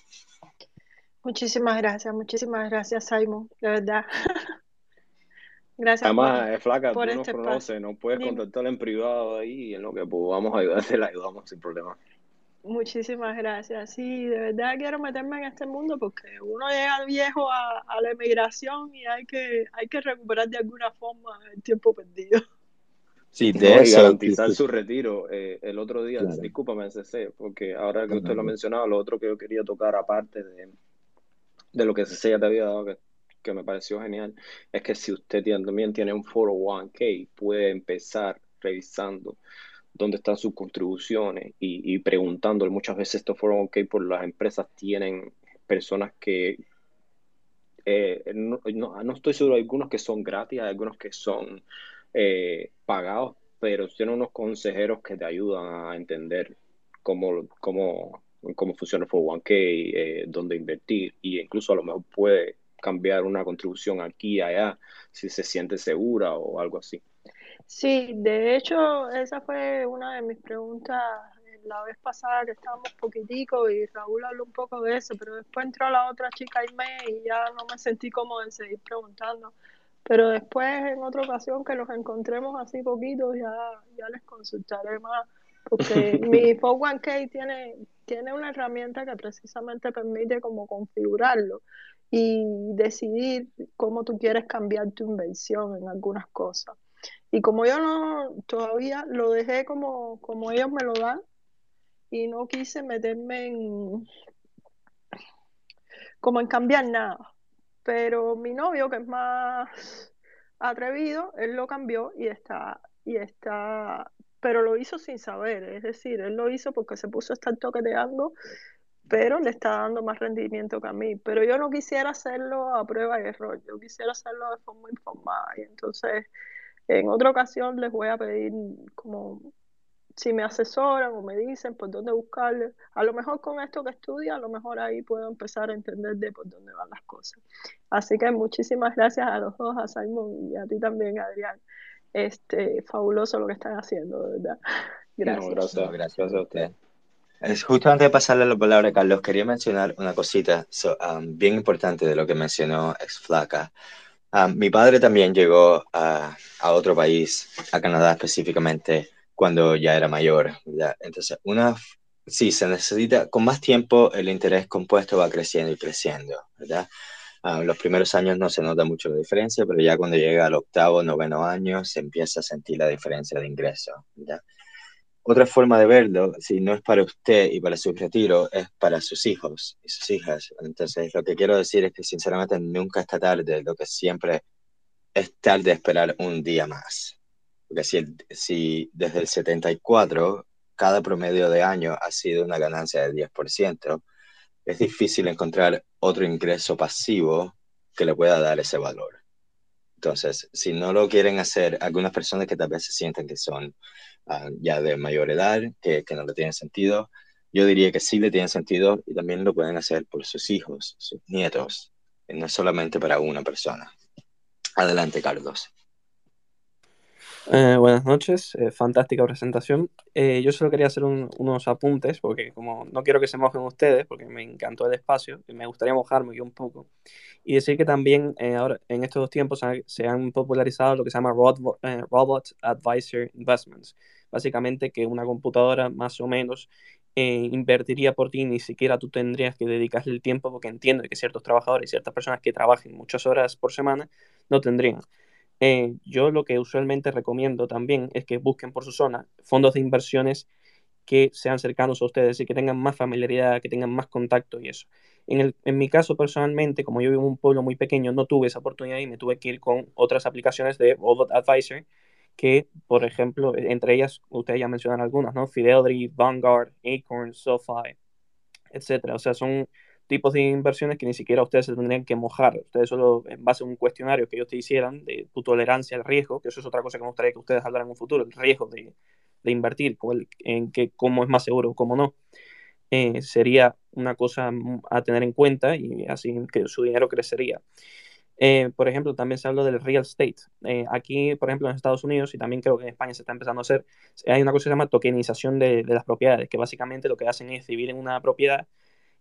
S5: Muchísimas gracias, muchísimas gracias, Simon, de verdad. Gracias por,
S2: Además, es flaca,
S5: por
S2: tú nos
S5: este espacio.
S2: conoces, nos puedes
S5: Dime.
S2: contactar en privado ahí y en lo que podamos ayudarte, la ayudamos sin problema.
S5: Muchísimas gracias. Sí, de verdad quiero meterme en este mundo porque uno llega viejo a, a la emigración y hay que, hay que recuperar de alguna forma el tiempo perdido.
S1: Sí,
S2: No,
S1: de
S2: y garantizar su retiro. Eh, el otro día,
S1: Claro.
S2: discúlpame, CC, porque ahora que usted lo
S1: Ajá.
S2: mencionaba, lo otro que yo quería tocar aparte de, de lo que CC ya te había dado, que, que me pareció genial, es que si usted también tiene un 401k, puede empezar revisando dónde están sus contribuciones y, y preguntándole. Muchas veces estos 401k por las empresas tienen personas que eh, no, no, no estoy seguro, hay algunos que son gratis, hay algunos que son eh, pagados, pero tienen unos consejeros que te ayudan a entender cómo, cómo, cómo funciona el 401k, eh, dónde invertir, y incluso a lo mejor puede cambiar una contribución aquí y allá si se siente segura o algo así.
S5: Sí, de hecho, esa fue una de mis preguntas la vez pasada que estábamos poquitico y Raúl habló un poco de eso, pero después entró la otra chica Aimee y ya no me sentí cómodo en seguir preguntando. Pero después, en otra ocasión que nos encontremos así poquitos, ya, ya les consultaré más, porque mi 401k tiene, tiene una herramienta que precisamente permite como configurarlo y decidir cómo tú quieres cambiar tu inversión en algunas cosas. Y como yo no todavía lo dejé como, como ellos me lo dan y no quise meterme en como en cambiar nada. Pero mi novio, que es más atrevido, él lo cambió y está, y está, pero lo hizo sin saber, es decir, él lo hizo porque se puso a estar toqueteando, pero le está dando más rendimiento que a mí. Pero yo no quisiera hacerlo a prueba y error, yo quisiera hacerlo de forma informada. Y entonces, en otra ocasión les voy a pedir como si me asesoran o me dicen por dónde buscarle. A lo mejor con esto que estudia, a lo mejor ahí puedo empezar a entender de por dónde van las cosas. Así que muchísimas gracias a los dos, a Simon y a ti también, Adrián. Este, fabuloso lo que están haciendo, de verdad. Gracias.
S2: No, gracias,
S1: gracias a
S2: usted.
S1: Es justo antes de pasarle la palabra a Carlos, quería mencionar una cosita so, um, bien importante de lo que mencionó ex flaca. Ah, mi padre también llegó a, a, otro país, a Canadá específicamente, cuando ya era mayor. ¿verdad? Entonces, una, sí, se necesita, con más tiempo el interés compuesto va creciendo y creciendo, ¿verdad? Los primeros años no se nota mucho la diferencia, pero ya cuando llega al octavo, noveno año, se empieza a sentir la diferencia de ingreso. ¿verdad? Otra forma de verlo, si no es para usted y para su retiro, es para sus hijos y sus hijas. Entonces, lo que quiero decir es que sinceramente nunca está tarde, lo que siempre es tarde esperar un día más. Porque si, si desde el 74 cada promedio de año ha sido una ganancia del 10%, es difícil encontrar otro ingreso pasivo que le pueda dar ese valor. Entonces, si no lo quieren hacer, algunas personas que tal vez se sienten que son uh, ya de mayor edad, que, que, no le tienen sentido, yo diría que sí le tienen sentido y también lo pueden hacer por sus hijos, sus nietos, no solamente para una persona. Adelante, Carlos.
S6: Eh, buenas noches, eh, fantástica presentación. Eh, yo solo quería hacer un, unos apuntes, porque como no quiero que se mojen ustedes, porque me encantó el espacio, y me gustaría mojarme un poco. Y decir que también ahora en estos dos tiempos se han popularizado lo que se llama Robot, Robot Advisor Investments. Básicamente que una computadora más o menos invertiría por ti, ni siquiera tú tendrías que dedicarle el tiempo, porque entiendo que ciertos trabajadores y ciertas personas que trabajen muchas horas por semana no tendrían. Eh, yo lo que usualmente recomiendo también es que busquen por su zona fondos de inversiones que sean cercanos a ustedes y que tengan más familiaridad, que tengan más contacto y eso. En, el, en mi caso personalmente, como yo vivo en un pueblo muy pequeño, no tuve esa oportunidad y me tuve que ir con otras aplicaciones de Robot Advisor, que, por ejemplo, entre ellas, ustedes ya mencionan algunas, ¿no? Fidelity, Vanguard, Acorn, SoFi, etcétera. O sea, son tipos de inversiones que ni siquiera ustedes se tendrían que mojar. Ustedes solo, en base a un cuestionario que ellos te hicieran de tu tolerancia al riesgo, que eso es otra cosa que me gustaría que ustedes hablaran en un futuro, el riesgo de, de invertir, en que cómo es más seguro, cómo no, eh, sería una cosa a tener en cuenta y así que su dinero crecería. Eh, por ejemplo, también se habla del real estate. Eh, aquí, por ejemplo, en Estados Unidos y también creo que en España se está empezando a hacer, hay una cosa que se llama tokenización de, de las propiedades, que básicamente lo que hacen es en una propiedad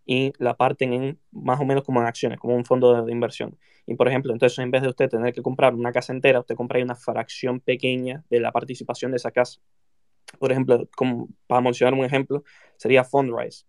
S6: y la parten en más o menos como en acciones, como un fondo de, inversión. Y por ejemplo, entonces en vez de usted tener que comprar una casa entera, usted compra una fracción pequeña de la participación de esa casa. Por ejemplo, como, para mencionar un ejemplo, sería Fundrise.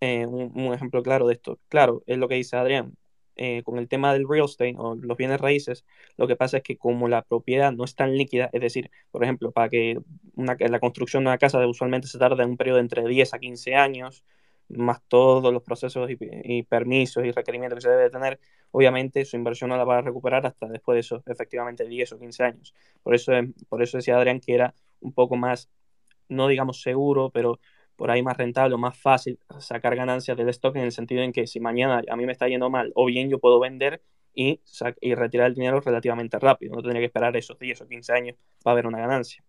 S6: Eh, un, un, ejemplo claro de esto. Claro, es lo que dice Adrián. Eh, con el tema del real estate o los bienes raíces, lo que pasa es que como la propiedad no es tan líquida, es decir, por ejemplo, para que una, la construcción de una casa usualmente se tarda en un periodo entre 10 a 15 años, más todos los procesos y, permisos y requerimientos que se debe tener, obviamente su inversión no la va a recuperar hasta después de eso, efectivamente 10 o 15 años. Por eso, por eso decía Adrián que era un poco más, no digamos seguro, pero por ahí más rentable o más fácil sacar ganancias del stock en el sentido en que si mañana a mí me está yendo mal o bien yo puedo vender y, y retirar el dinero relativamente rápido, no tendría que esperar esos 10 o 15 años para ver una ganancia.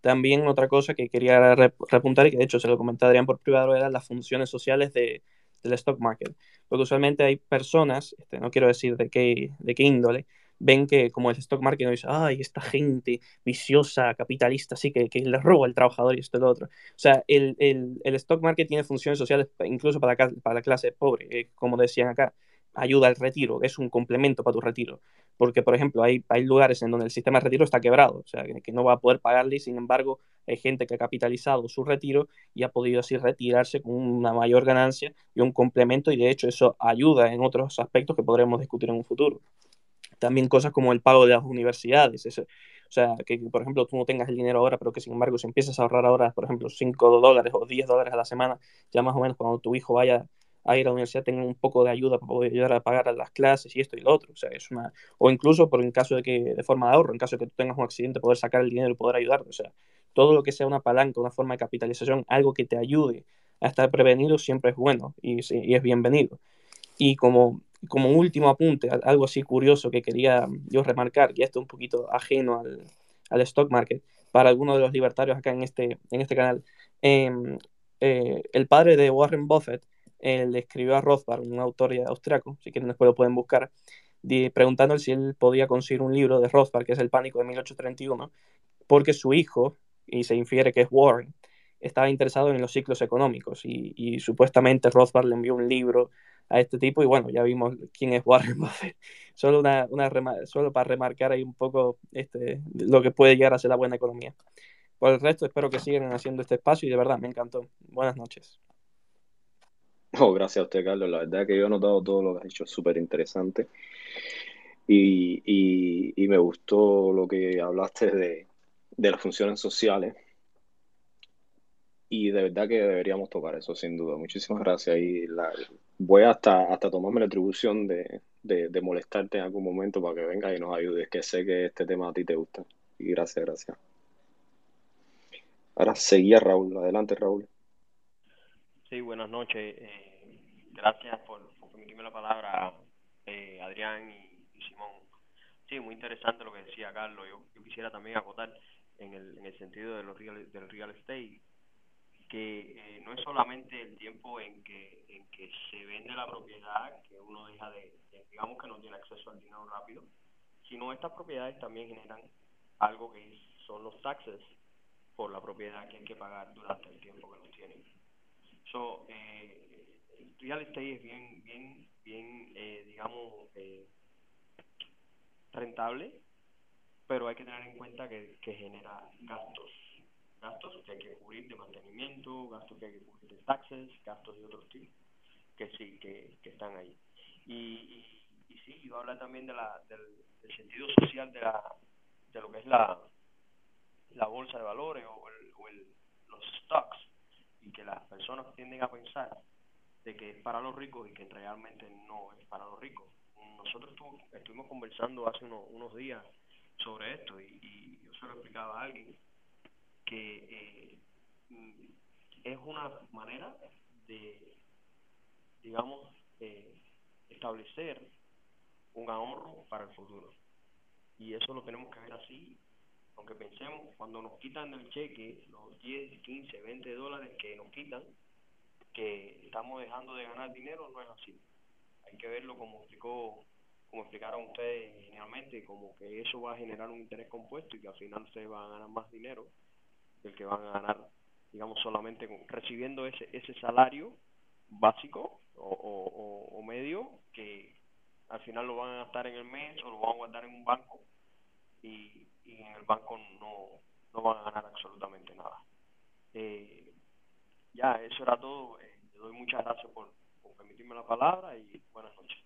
S6: También otra cosa que quería repuntar y que de hecho se lo comenté a Adrián por privado eran las funciones sociales de, del stock market. Porque usualmente hay personas, este, no quiero decir de qué, de qué índole, ven que como el stock market no dice, ay, esta gente viciosa, capitalista, así que, que le roba al trabajador y esto y lo otro. O sea, el, el, el stock market tiene funciones sociales incluso para, para la clase pobre, eh, como decían acá ayuda al retiro, es un complemento para tu retiro. Porque, por ejemplo, hay, hay lugares en donde el sistema de retiro está quebrado, o sea, que, no va a poder pagarle y, sin embargo, hay gente que ha capitalizado su retiro y ha podido así retirarse con una mayor ganancia y un complemento, y de hecho eso ayuda en otros aspectos que podremos discutir en un futuro. También cosas como el pago de las universidades, o sea, que por ejemplo tú no tengas el dinero ahora, pero que sin embargo si empiezas a ahorrar ahora, por ejemplo, 5 dólares o 10 dólares a la semana, ya más o menos cuando tu hijo vaya a ir a la universidad tengan un poco de ayuda para poder ayudar a pagar las clases y esto y lo otro. O sea, es una, o incluso por en caso de que, de forma de ahorro, en caso de que tú tengas un accidente, poder sacar el dinero y poder ayudarte. O sea, todo lo que sea una palanca, una forma de capitalización, algo que te ayude a estar prevenido siempre es bueno y, y es bienvenido. Y como, como último apunte, algo así curioso que quería yo remarcar, y esto un poquito ajeno al, al stock market, para algunos de los libertarios acá en este, en este canal, em, eh, el padre de Warren Buffett él escribió a Rothbard, un autor austriaco, si quieren después lo pueden buscar, preguntándole si él podía conseguir un libro de Rothbard, que es El Pánico de 1831, porque su hijo, y se infiere que es Warren, estaba interesado en los ciclos económicos y, supuestamente Rothbard le envió un libro a este tipo y bueno, ya vimos quién es Warren Buffett. Solo, una, una solo para remarcar ahí un poco este, lo que puede llegar a ser la buena economía. Por el resto, espero que sigan haciendo este espacio y de verdad me encantó. Buenas noches.
S2: Oh, gracias a usted, Carlos. La verdad que yo he notado todo lo que has hecho súper interesante. Y, y, y, me gustó lo que hablaste de, de las funciones sociales y de verdad que deberíamos tocar eso, sin duda. Muchísimas gracias. Y la, voy hasta, hasta tomarme la atribución de, de, molestarte en algún momento para que vengas y nos ayudes, que sé que este tema a ti te gusta. Y gracias, gracias. Ahora seguía Raúl. Adelante, Raúl.
S4: Sí, buenas noches. Eh, gracias por, permitirme la palabra, eh, Adrián y, Simón. Sí, muy interesante lo que decía Carlos. Yo, yo quisiera también acotar en el, en el sentido de los real, del real estate que eh, no es solamente el tiempo en que, en que se vende la propiedad, que uno deja de, digamos que no tiene acceso al dinero rápido, sino estas propiedades también generan algo que son los taxes por la propiedad que hay que pagar durante el tiempo que los tienen. So, eh, el real estate es bien, bien, bien, eh, digamos, eh, rentable, pero hay que tener en cuenta que, que genera gastos gastos que hay que cubrir de mantenimiento, gastos que hay que cubrir de taxes, gastos de otros tipos, que sí, que, que están ahí. Y, y, sí, iba a hablar también de la, del, sentido social de, la, de lo que es la, la bolsa de valores o, el, o el, los stocks, y que las personas tienden a pensar de que es para los ricos y que realmente no es para los ricos. Nosotros estuvimos conversando hace unos, unos días sobre esto y, y yo se lo explicaba a alguien que eh, es una manera de, digamos, eh, establecer un ahorro para el futuro. Y eso lo tenemos que ver así, aunque pensemos, cuando nos quitan del cheque los 10, 15, 20 dólares que nos quitan, que estamos dejando de ganar dinero, no es así. Hay que verlo como explicó como explicaron ustedes genialmente, como que eso va a generar un interés compuesto y que al final ustedes van a ganar más dinero el que van a ganar, digamos, solamente recibiendo ese, ese salario básico o, o, o, medio que al final lo van a gastar en el mes o lo van a guardar en un banco y, y en el banco no, no van a ganar absolutamente nada. Eh, ya, eso era todo. Eh, le doy muchas gracias por, por permitirme la palabra y buenas noches.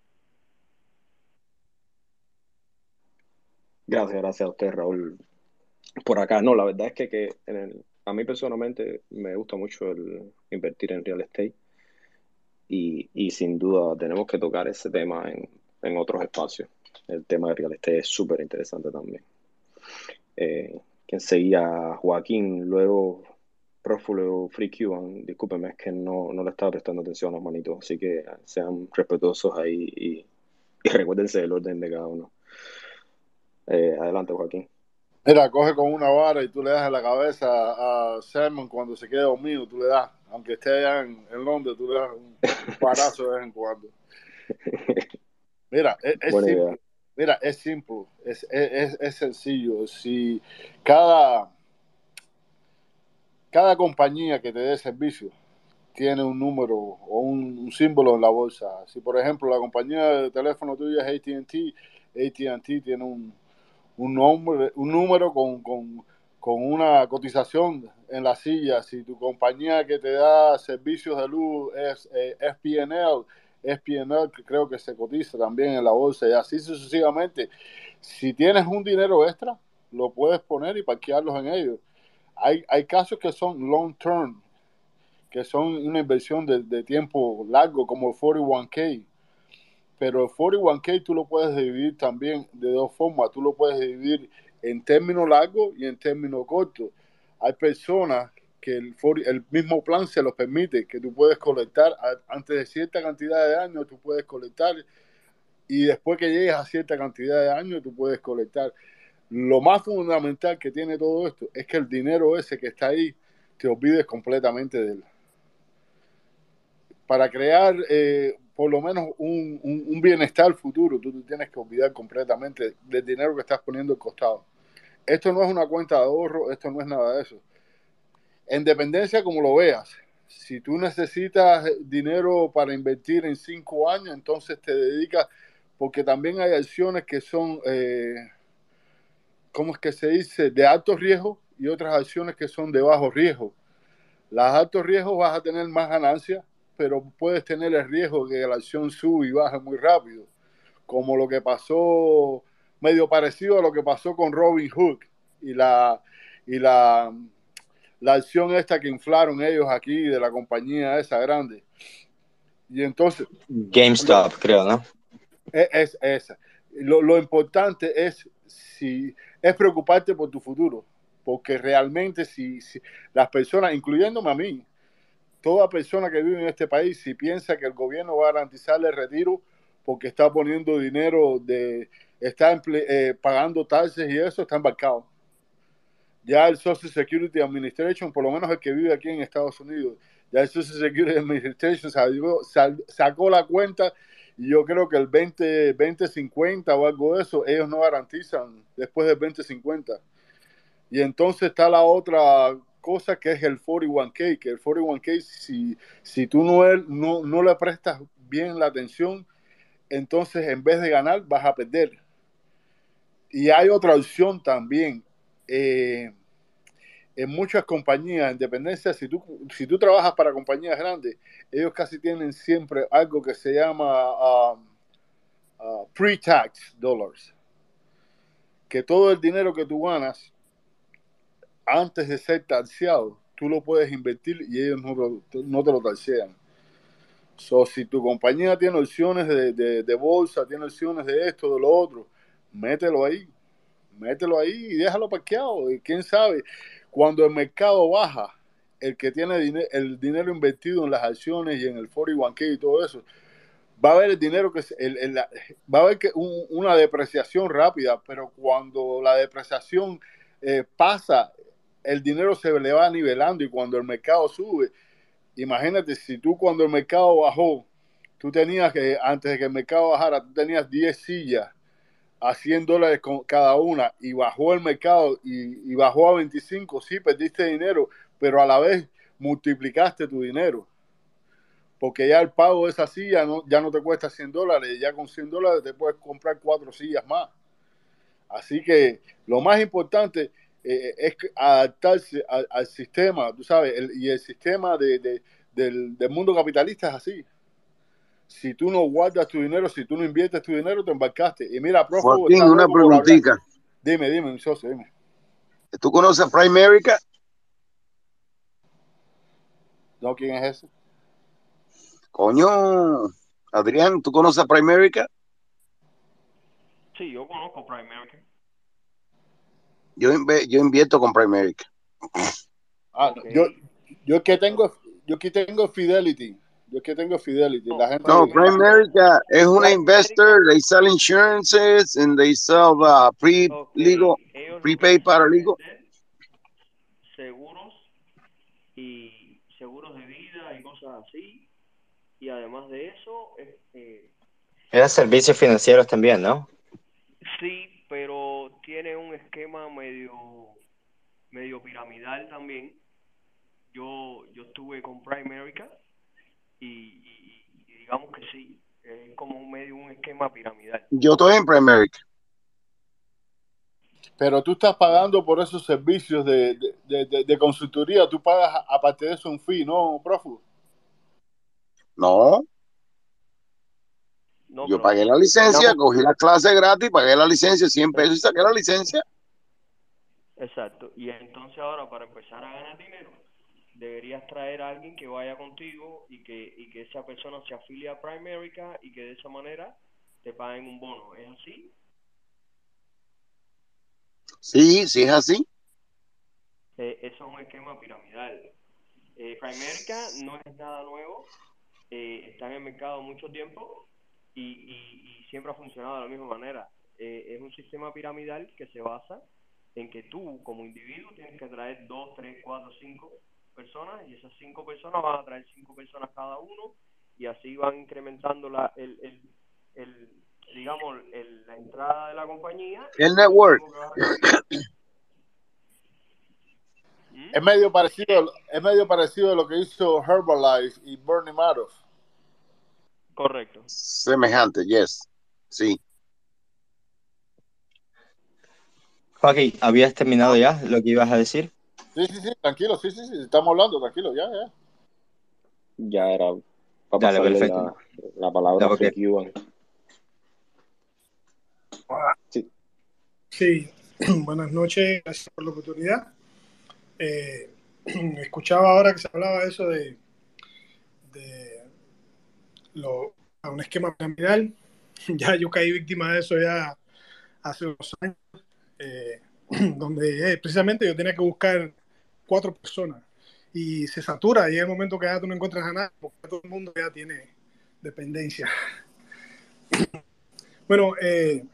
S2: Gracias, gracias a usted, Raúl, por acá. No, la verdad es que, que en el, a mí personalmente me gusta mucho el invertir en real estate y, y sin duda tenemos que tocar ese tema en, en otros espacios. El tema de real estate es súper interesante también. Eh, quien seguía Joaquín, luego Prófulo Free Cuban, discúlpeme, es que no, no le estaba prestando atención a los manitos, así que sean respetuosos ahí y, y recuérdense del orden de cada uno. Eh, adelante, Joaquín.
S7: Mira, coge con una vara y tú le das en la cabeza a Sermon cuando se quede dormido, tú le das, aunque esté allá en, Londres, tú le das un, parazo de vez en cuando. Mira, es, simple. Mira, es simple, es, es, es, sencillo. Si cada, cada compañía que te dé servicio tiene un número o un, símbolo en la bolsa, si por ejemplo la compañía de teléfono tuya es ATT, ATT tiene un un, nombre, un número con, con, con, una cotización en la silla. Si tu compañía que te da servicios de luz es eh, SPNL, SPNL creo que se cotiza también en la bolsa y así sucesivamente. Si tienes un dinero extra, lo puedes poner y parquearlos en ellos. Hay, hay casos que son long term, que son una inversión de, de tiempo largo, como el 41K pero el 41K tú lo puedes dividir también de dos formas. Tú lo puedes dividir en términos largos y en términos cortos. Hay personas que el, el mismo plan se los permite, que tú puedes colectar antes de cierta cantidad de años, tú puedes colectar y después que llegues a cierta cantidad de años, tú puedes colectar. Lo más fundamental que tiene todo esto es que el dinero ese que está ahí, te olvides completamente de él. Para crear eh, por lo menos un, un, bienestar futuro, tú tienes que olvidar completamente del dinero que estás poniendo al costado. Esto no es una cuenta de ahorro, esto no es nada de eso. En dependencia como lo veas, Si tú necesitas dinero para invertir en cinco años, entonces te dedicas, porque también hay acciones que son, eh, ¿cómo es que se dice?, de alto riesgo y otras acciones que son de bajo riesgo. Las altos riesgos vas a tener más ganancias, pero puedes tener el riesgo de que la acción sube y baje muy rápido, como lo que pasó, medio parecido a lo que pasó con Robin Hood y la, y la, la acción esta que inflaron ellos aquí de la compañía esa grande. Y entonces...
S1: GameStop, creo, ¿no?
S7: Es, es esa. Lo, lo importante es si es preocuparte por tu futuro porque realmente si, si, las personas, incluyéndome a mí, toda persona que vive en este país, si piensa que el gobierno va a garantizarle el retiro porque está poniendo dinero de, está eh, pagando taxes y eso, está embarcado. Ya el Social Security Administration, por lo menos el que vive aquí en Estados Unidos, ya el Social Security Administration sacó la cuenta y yo creo que el 20, 2050 o algo de eso, ellos no garantizan después del 2050. Y entonces está la otra cosa que es el 41K, que el 41K, si, si tú no, no, no le prestas bien la atención, entonces en vez de ganar vas a perder. Y hay otra opción también. Eh, en muchas compañías, en dependencia, si tú, si tú trabajas para compañías grandes, ellos casi tienen siempre algo que se llama um, uh, pre-tax dollars. Que todo el dinero que tú ganas antes de ser taxeado, tú lo puedes invertir y ellos no, te lo taxean. So, si tu compañía tiene opciones de, de, bolsa, tiene opciones de esto, de lo otro, mételo ahí, mételo ahí y déjalo parqueado. Y quién sabe, cuando el mercado baja, el que tiene el dinero invertido en las acciones y en el 41K y todo eso, va a haber el dinero que va a haber que un, una depreciación rápida, pero cuando la depreciación eh, pasa el dinero se le va nivelando y cuando el mercado sube, imagínate si tú cuando el mercado bajó, tú tenías que, antes de que el mercado bajara, tú tenías 10 sillas a 100 dólares con cada una y bajó el mercado y, bajó a 25, sí, perdiste dinero, pero a la vez multiplicaste tu dinero. Porque ya el pago de esa silla no, ya no te cuesta 100 dólares, ya con 100 dólares te puedes comprar cuatro sillas más. Así que lo más importante eh, es adaptarse al, sistema, tú sabes, el, y el sistema de, de, del, del, mundo capitalista es así. Si tú no guardas tu dinero, si tú no inviertes tu dinero, te embarcaste. Y mira, profe,
S8: Joaquín, una preguntita.
S7: Dime, dime, mi socio, dime.
S8: ¿Tú conoces a Prime America?
S7: No, ¿quién es ese?
S8: Coño, Adrián, ¿tú conoces a Prime America?
S4: Sí, yo conozco Prime America.
S8: Yo, yo invierto con Primerica.
S7: Ah, okay. yo, yo que tengo, yo que tengo Fidelity. Yo que tengo Fidelity. La gente
S8: no, Primerica es una investor. They sell insurances and they sell uh, pre legal, okay. prepaid para legal.
S4: Seguros y seguros de vida y cosas así. Y además de eso, este,
S1: era servicios financieros también, ¿no?
S4: Sí, pero tiene un esquema medio medio piramidal también. Yo yo estuve con Prime America y, y, y digamos que sí, es como un medio un esquema piramidal.
S8: Yo estoy en Prime America.
S7: Pero tú estás pagando por esos servicios de, de, de, de consultoría, tú pagas aparte de eso un fee, ¿no, profe?
S8: No, no, yo pagué la licencia, digamos, cogí la clase gratis, pagué la licencia 100 pesos y saqué la licencia.
S4: Exacto. Y entonces ahora para empezar a ganar dinero, deberías traer a alguien que vaya contigo y que, y que esa persona se afilie a Prime America y que de esa manera te paguen un bono. ¿Es así?
S8: Sí, sí es así.
S4: Eh, eso es un esquema piramidal. Eh, Prime America no es nada nuevo. Eh, está en el mercado mucho tiempo y, y, y, siempre ha funcionado de la misma manera. Eh, es un sistema piramidal que se basa en que tú, como individuo, tienes que traer dos, tres, cuatro, cinco personas y esas cinco personas van a traer cinco personas cada uno y así van incrementando la, el, el, el digamos, el, la entrada de la compañía.
S8: El network.
S7: ¿Mm? Es medio parecido, es medio parecido a lo que hizo Herbalife y Bernie Madoff.
S4: Correcto.
S8: Semejante, yes. Sí.
S1: Joaquín, ¿habías terminado ya lo que ibas a decir?
S7: Sí, sí, sí, tranquilo, sí, sí, sí, estamos hablando, tranquilo, ya, ya.
S2: Ya era para
S1: Dale,
S2: pasarle
S1: perfecto.
S2: la, la palabra Cuban. Sí.
S9: Sí, buenas noches, gracias por la oportunidad. Eh, escuchaba ahora que se hablaba de eso de, de lo, a un esquema piramidal. Ya yo caí víctima de eso ya hace unos años, eh, donde eh, precisamente yo tenía que buscar cuatro personas. Y se satura y llega el momento que ya tú no encuentras a nadie porque todo el mundo ya tiene dependencia. Bueno, eh,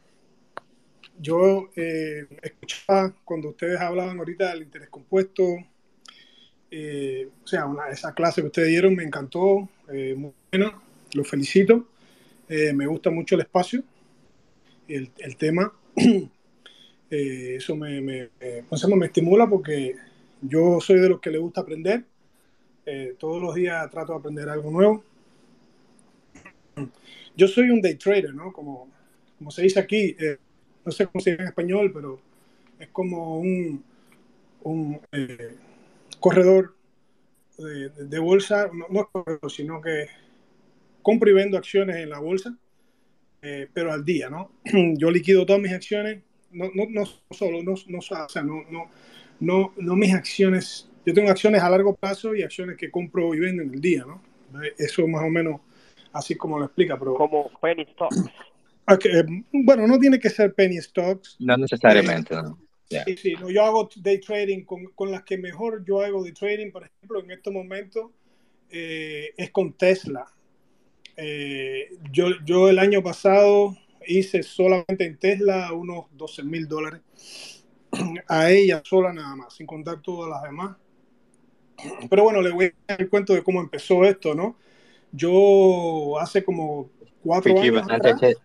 S9: yo eh, escuchaba cuando ustedes hablaban ahorita del interés compuesto, eh, o sea, una, esa clase que ustedes dieron me encantó, eh, muy buena, los felicito, eh, me gusta mucho el espacio, el, el tema, eso me, me, me, me estimula porque yo soy de los que le gusta aprender, eh, todos los días trato de aprender algo nuevo. Yo soy un day trader, ¿no? Como, como se dice aquí, eh, no sé cómo se dice en español, pero es como un, un eh, corredor de, de bolsa, no, es corredor, sino que compro y vendo acciones en la bolsa, pero al día, ¿no? Yo liquido todas mis acciones, no, no, no solo, no, no, no, no, no, no mis acciones, yo tengo acciones a largo plazo y acciones que compro y vendo en el día, ¿no? Eso más o menos así como lo explica, pero...
S4: Como penny stocks.
S9: Okay, eh, bueno, no tiene que ser penny stocks.
S1: No necesariamente, no. Yeah.
S9: Sí, sí, no, yo hago day trading con, con, las que mejor yo hago day trading, por ejemplo, en este momento eh, es con Tesla. Eh, yo, yo el año pasado hice solamente en Tesla unos 12 mil dólares. A ella sola nada más, sin contar todas las demás. Pero bueno, le voy a dar el cuento de cómo empezó esto, ¿no? Yo hace como cuatro
S1: Ricky,
S9: años
S1: antes
S9: atrás,
S1: que,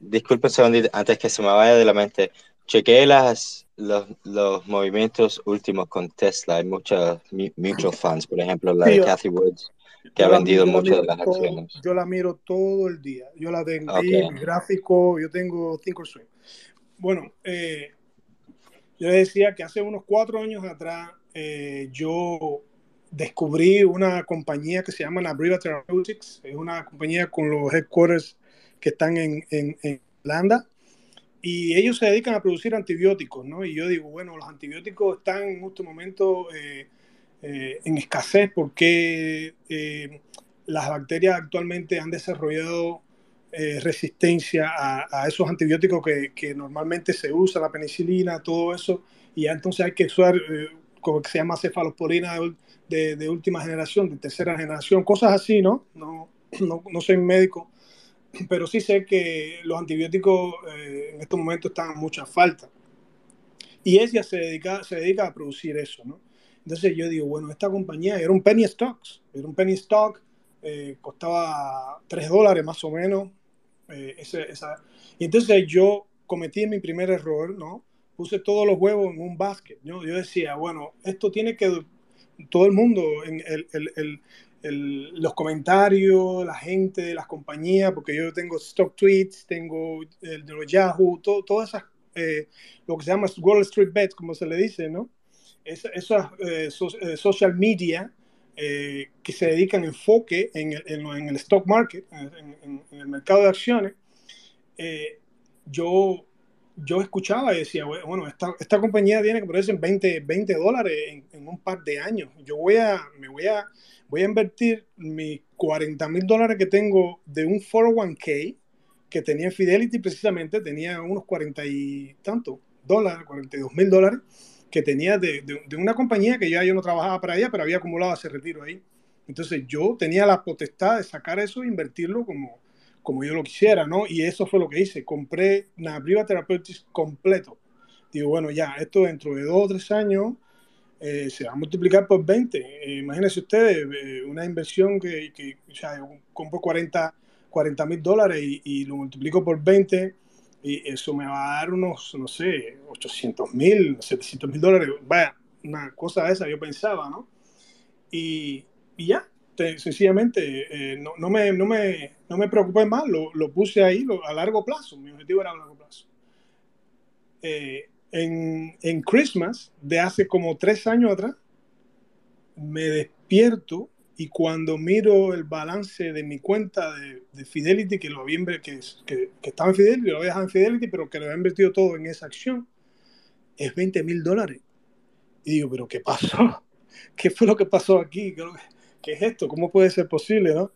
S1: disculpe un antes que se me vaya de la mente, chequeé las, los, los movimientos últimos con Tesla. Hay muchos mu- mutual funds, por ejemplo, la de
S9: yo-
S1: Cathy Woods, que ha vendido
S9: miro
S1: de las
S9: todo,
S1: acciones.
S9: yo la miro todo el día. Yo la tengo ahí,
S1: Ok.
S9: mi gráfico, yo tengo Thinkorswim. Bueno, eh, yo les decía que hace unos cuatro años atrás eh, yo descubrí una compañía que se llama Nabriva Therapeutics. Es una compañía con los headquarters que están en, en, en Irlanda. Y ellos se dedican a producir antibióticos, ¿no? Y yo digo, bueno, los antibióticos están en este momento eh, eh, en escasez porque las bacterias actualmente han desarrollado eh, resistencia a, esos antibióticos que, normalmente se usa, la penicilina, todo eso, y entonces hay que usar eh, como que se llama cefalosporina de, última generación, de tercera generación, cosas así, ¿no? No, no, no soy médico, pero sí sé que los antibióticos eh, en estos momentos están en mucha falta. Y ella se dedica, se dedica a producir eso, ¿no? Entonces yo digo, bueno, esta compañía era un penny stocks, era un penny stock, eh, costaba 3 dólares más o menos. Eh, ese, esa. Y entonces yo cometí mi primer error, ¿no? Puse todos los huevos en un basket. ¿no? Yo decía, bueno, esto tiene que, todo el mundo, en el, el, el, el, los comentarios, la gente las compañías, porque yo tengo stock tweets, tengo el de los Yahoo, todo, todas esas, eh, lo que se llama Wall Street Bets, como se le dice, ¿no? Es, esas eh, so, social media eh, que se dedican enfoque en el, en, en el stock market, en, en, el mercado de acciones, eh, yo, yo escuchaba y decía, bueno, esta, esta compañía tiene que ponerse en 20, 20 dólares en, un par de años. Yo voy a, me voy a, voy a invertir mis 40 mil dólares que tengo de un 401k que tenía Fidelity precisamente, tenía unos 40 y tanto dólares, 42 mil dólares que tenía de, de, de, una compañía que ya yo no trabajaba para ella, pero había acumulado ese retiro ahí. Entonces yo tenía la potestad de sacar eso e invertirlo como, como yo lo quisiera, ¿no? Y eso fue lo que hice. Compré Nabriva Therapeutics completo. Digo, bueno, ya, esto dentro de dos o tres años eh, se va a multiplicar por 20. Eh, imagínense ustedes, eh, una inversión que, que, o sea, yo compro 40 mil dólares y, y lo multiplico por 20 y eso me va a dar unos, no sé, 800 mil, 700 mil dólares. Vaya, una cosa de esa, yo pensaba, ¿no? Y, y ya, sencillamente, eh, no, no, me, no, me, no me preocupé más, lo, lo puse ahí a largo plazo, mi objetivo era a largo plazo. Eh, en, en Christmas, de hace como tres años atrás, me despierto y cuando miro el balance de mi cuenta de, de Fidelity, que, lo había, que, que, que, estaba en Fidelity, lo había dejado en Fidelity, pero que lo había invertido todo en esa acción, es 20 mil dólares. Y digo, ¿pero qué pasó? ¿Qué fue lo que pasó aquí? ¿Qué, es esto? ¿Cómo puede ser posible? ¿no?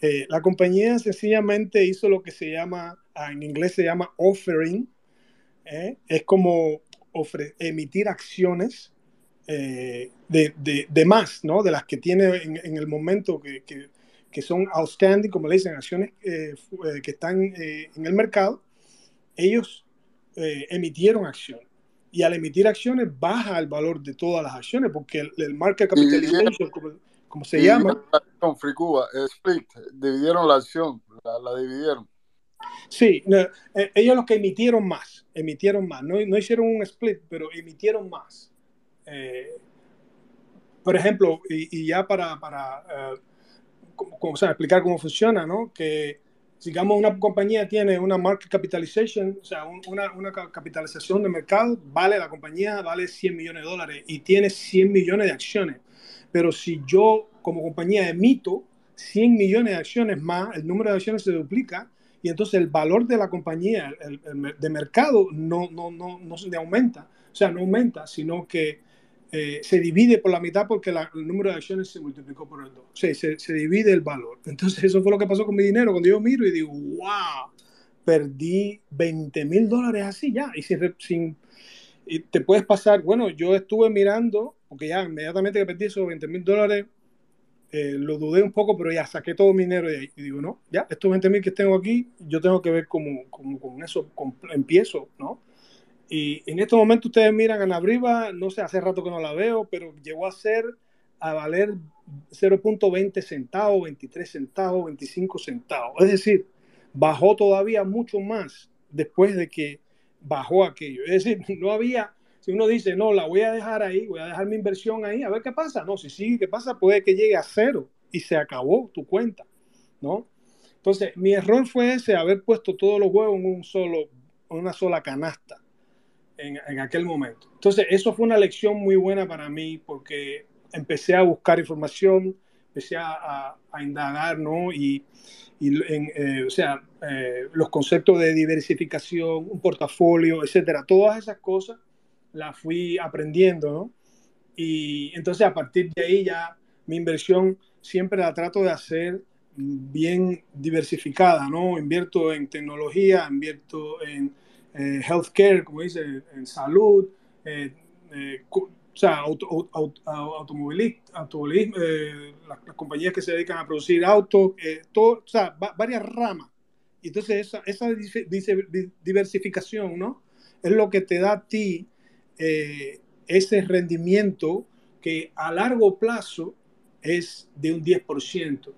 S9: Eh, la compañía sencillamente hizo lo que se llama, ah, en inglés se llama offering, ¿eh? es como emitir acciones eh, de, de, de, más, ¿no? De las que tiene en, en el momento que, que, que, son outstanding, como le dicen, acciones eh, eh que están eh, en el mercado, ellos emitieron acciones. Y al emitir acciones baja el valor de todas las acciones, porque el, el market capitalization, como, como, se llama...
S7: Con Free Cuba, split, dividieron la acción, la, la dividieron.
S9: Sí, no, ellos los que emitieron más, emitieron más, no, no hicieron un split, pero emitieron más. Eh, por ejemplo, y, y ya para, para uh, como, como, o sea, explicar cómo funciona, ¿no? Que digamos una compañía tiene una market capitalization, o sea, un, una, una, capitalización de mercado, vale la compañía, vale 100 millones de dólares y tiene 100 millones de acciones. Pero si yo como compañía emito 100 millones de acciones más, el número de acciones se duplica y entonces el valor de la compañía el, el, de mercado no, no, no, no se aumenta, o sea, no aumenta, sino que eh, se divide por la mitad porque el número de acciones se multiplicó por el 2. O se, divide el valor. Entonces, eso fue lo que pasó con mi dinero. Cuando yo miro y digo, wow, perdí 20 mil dólares así ya. Y sin, sin te puedes pasar, bueno, yo estuve mirando, porque ya inmediatamente que perdí esos 20 mil dólares, eh, lo dudé un poco, pero ya saqué todo mi dinero de ahí. Y digo, no, ya, estos 20 mil que tengo aquí, yo tengo que ver cómo, cómo con eso empiezo, ¿no? Y en este momento ustedes miran a Nabriva, no sé, hace rato que no la veo, pero llegó a ser, a valer 0.20 centavos, 23 centavos, 25 centavos. Es decir, bajó todavía mucho más después de que bajó aquello. Es decir, no había, si uno dice, no, la voy a dejar ahí, voy a dejar mi inversión ahí, a ver qué pasa. No, si sigue, ¿qué pasa? Puede que llegue a cero y se acabó tu cuenta, ¿no? Entonces, mi error fue ese, haber puesto todos los huevos en un solo, una sola canasta en, en, aquel momento. Entonces, eso fue una lección muy buena para mí porque empecé a buscar información, empecé a, a, a indagar, ¿no? Y, y en, eh, o sea, eh, los conceptos de diversificación, un portafolio, etcétera, todas esas cosas las fui aprendiendo, ¿no? Y entonces a partir de ahí ya mi inversión siempre la trato de hacer bien diversificada, ¿no? Invierto en tecnología, invierto en eh, healthcare, como dice, en salud, eh, eh, o sea, auto, auto, automovilismo, las, compañías que se dedican a producir autos, todo, o sea, va, varias ramas. Y entonces esa, esa diversificación, ¿no? Es lo que te da a ti ese rendimiento que a largo plazo es de un 10%,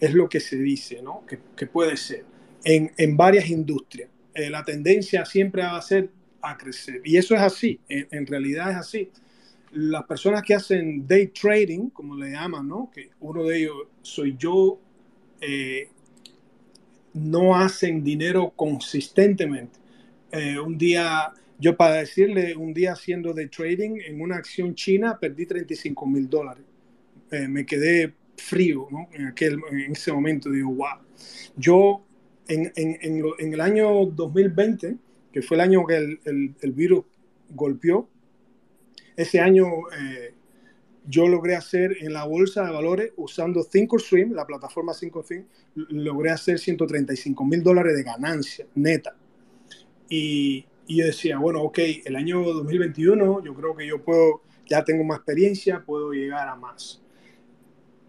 S9: es lo que se dice, ¿no? Que, que puede ser en, en varias industrias eh, la tendencia siempre va a ser a crecer. Y eso es así, en, realidad es así. Las personas que hacen day trading, como le llaman, ¿no? que uno de ellos soy yo, eh, no hacen dinero consistentemente. Eh, un día, yo para decirle, un día haciendo de trading en una acción china, perdí 35 mil dólares. Me quedé frío ¿no? en, aquel, en ese momento. Digo, wow. Yo en, en, en, en, el año 2020, que fue el año que el, el, el virus golpeó, ese año eh, yo logré hacer en la bolsa de valores usando Thinkorswim, la plataforma Thinkorswim, logré hacer 135 mil dólares de ganancia neta. Y, y, yo decía, bueno, ok, el año 2021 yo creo que yo puedo, ya tengo más experiencia, puedo llegar a más.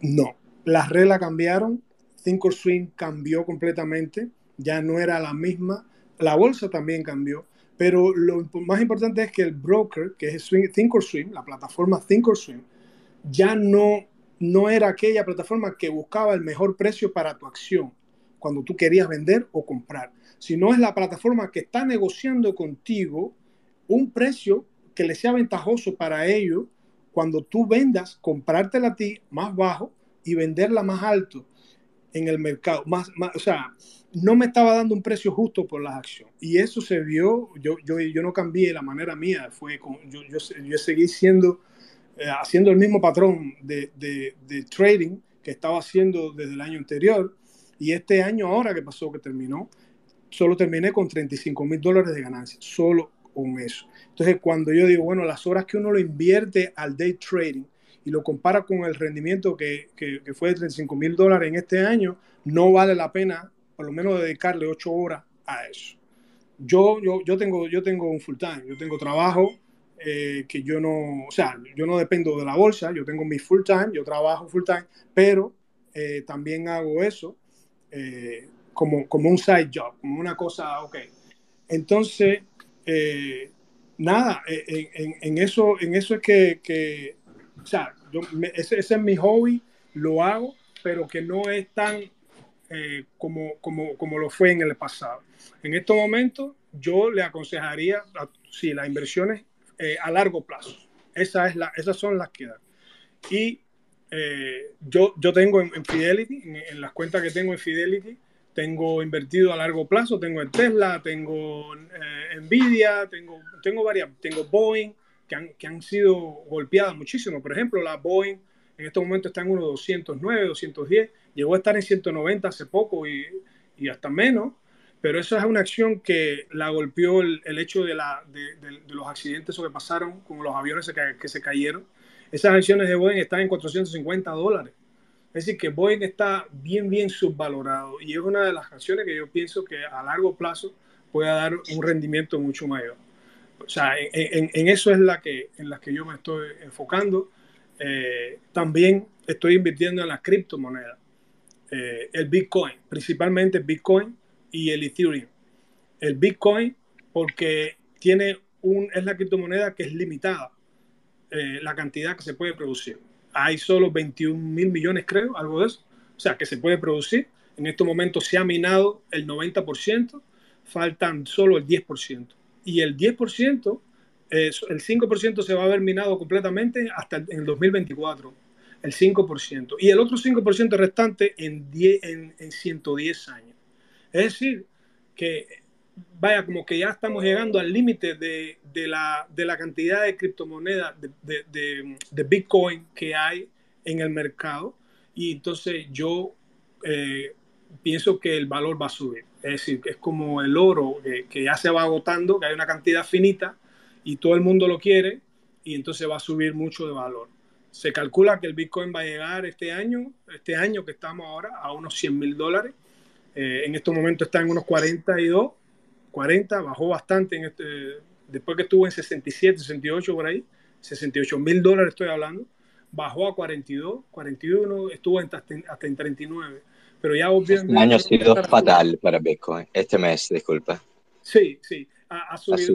S9: No, las reglas cambiaron, Thinkorswim cambió completamente, ya no era la misma, la bolsa también cambió, pero lo más importante es que el broker, que es Thinkorswim, la plataforma Thinkorswim, ya no, no era aquella plataforma que buscaba el mejor precio para tu acción cuando tú querías vender o comprar, sino es la plataforma que está negociando contigo un precio que le sea ventajoso para ellos cuando tú vendas, comprártela a ti más bajo y venderla más alto en el mercado. Más, o sea, no me estaba dando un precio justo por las acciones. Y eso se vio, yo, yo, yo no cambié la manera mía, fue con, yo, yo, yo seguí siendo, eh, haciendo el mismo patrón de, de, de, trading que estaba haciendo desde el año anterior. Y este año ahora que pasó, que terminó, solo terminé con 35 mil dólares de ganancia, solo con eso. Entonces, cuando yo digo, bueno, las horas que uno lo invierte al day trading, y lo compara con el rendimiento que, que, fue de 35 mil dólares en este año, no vale la pena por lo menos dedicarle ocho horas a eso. Yo, yo, yo, tengo, yo tengo un full time, yo tengo trabajo eh, que yo no, o sea, yo no dependo de la bolsa, yo tengo mi full time, yo trabajo full time, pero eh, también hago eso eh, como, como un side job, como una cosa, ok. Entonces, nada, en, en, eso, en eso es que o sea, yo, ese, ese, es mi hobby, lo hago, pero que no es tan eh, como, como, como lo fue en el pasado. En estos momentos, yo le aconsejaría, si las inversiones eh, a largo plazo, esa es la, esas son las que dan. Y eh, yo, yo tengo en, en Fidelity, en, en, las cuentas que tengo en Fidelity, tengo invertido a largo plazo, tengo en Tesla, tengo Nvidia, tengo, tengo varias, tengo Boeing, que han, que han sido golpeadas muchísimo. Por ejemplo, la Boeing en este momento está en unos 209, 210, llegó a estar en 190 hace poco y, y hasta menos, pero esa es una acción que la golpeó el, el hecho de, la, de, de, de, los accidentes que pasaron con los aviones que, que, se cayeron. Esas acciones de Boeing están en 450 dólares. Es decir, que Boeing está bien, bien subvalorado y es una de las acciones que yo pienso que a largo plazo pueda dar un rendimiento mucho mayor. O sea, en, en, en, eso es la que, en las que yo me estoy enfocando. Eh, también estoy invirtiendo en las criptomonedas, eh, el Bitcoin, principalmente Bitcoin y el Ethereum. El Bitcoin porque tiene un, es la criptomoneda que es limitada, eh, la cantidad que se puede producir. Hay solo 21 mil millones, creo, algo de eso. O sea, que se puede producir. En estos momentos se ha minado el 90%, faltan solo el 10% y el 10%, eh, el 5% se va a ver minado completamente hasta en el 2024, el 5%, y el otro 5% restante en, 10, en, en 110 años. Es decir, que vaya, como que ya estamos llegando al límite de, de, la, de la cantidad de criptomonedas, de, de, Bitcoin que hay en el mercado, y entonces yo eh, pienso que el valor va a subir. Es decir, que es como el oro que, que, ya se va agotando, que hay una cantidad finita y todo el mundo lo quiere y entonces va a subir mucho de valor. Se calcula que el Bitcoin va a llegar este año, este año que estamos ahora, a unos 100 mil dólares. Eh, en estos momentos está en unos 42, 40, bajó bastante en este, después que estuvo en 67, 68 por ahí, 68 mil dólares estoy hablando, bajó a 42, 41, estuvo hasta, hasta en 39 pero ya obviamente...
S1: Este año ha sido fatal para Bitcoin, este mes, disculpa.
S9: Sí, sí.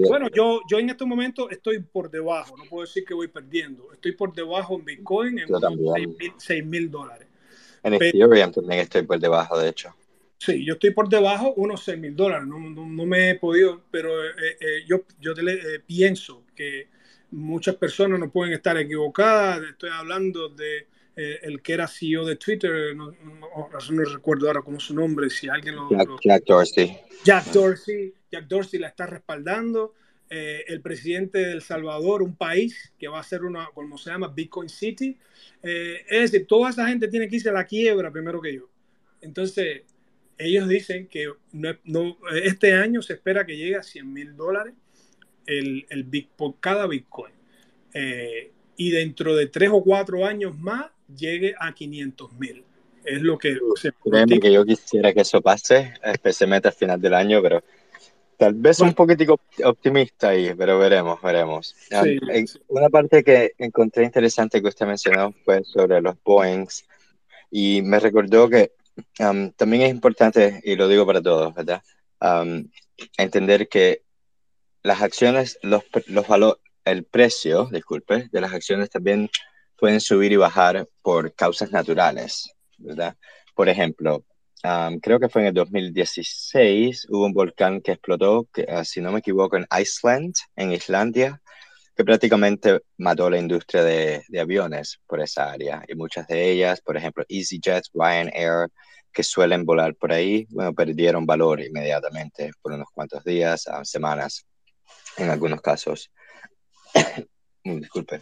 S9: Bueno, yo, yo en este momento estoy por debajo, no puedo decir que voy perdiendo, estoy por debajo en Bitcoin en 6 mil dólares.
S1: En Ethereum también estoy por debajo, de hecho.
S9: Sí, yo estoy por debajo unos 6 mil dólares, no, no, no, me he podido, pero eh, eh, yo, yo te, eh, pienso que muchas personas no pueden estar equivocadas, estoy hablando de eh, el que era CEO de Twitter, no, no, no, recuerdo ahora cómo su nombre, si alguien lo
S1: Jack, lo... Jack Dorsey.
S9: Jack Dorsey, Jack Dorsey la está respaldando. Eh, el presidente de El Salvador, un país que va a ser una, como se llama, Bitcoin City. Eh, es decir, toda esa gente tiene que irse a la quiebra primero que yo. Entonces, ellos dicen que no, no, este año se espera que llegue a 100 mil dólares el, el, por cada Bitcoin. Eh, y dentro de tres o cuatro años más llegue a 500 mil. Es lo que
S1: se Créeme que yo quisiera que eso pase, especialmente al final del año, pero tal vez bueno. un poquitico optimista ahí, pero veremos, veremos. Sí, um, sí. Una parte que encontré interesante que usted mencionó fue sobre los Boeings y me recordó que um, también es importante, y lo digo para todos, ¿verdad? Um, entender que las acciones, los, los valores, el precio, disculpe, de las acciones también pueden subir y bajar por causas naturales, ¿verdad? Por ejemplo, um, creo que fue en el 2016, hubo un volcán que explotó, que, uh, si no me equivoco, en Iceland, en Islandia, que prácticamente mató la industria de, de, aviones por esa área. Y muchas de ellas, por ejemplo, EasyJet, Ryanair, que suelen volar por ahí, bueno, perdieron valor inmediatamente por unos cuantos días, a semanas, en algunos casos. Disculpe.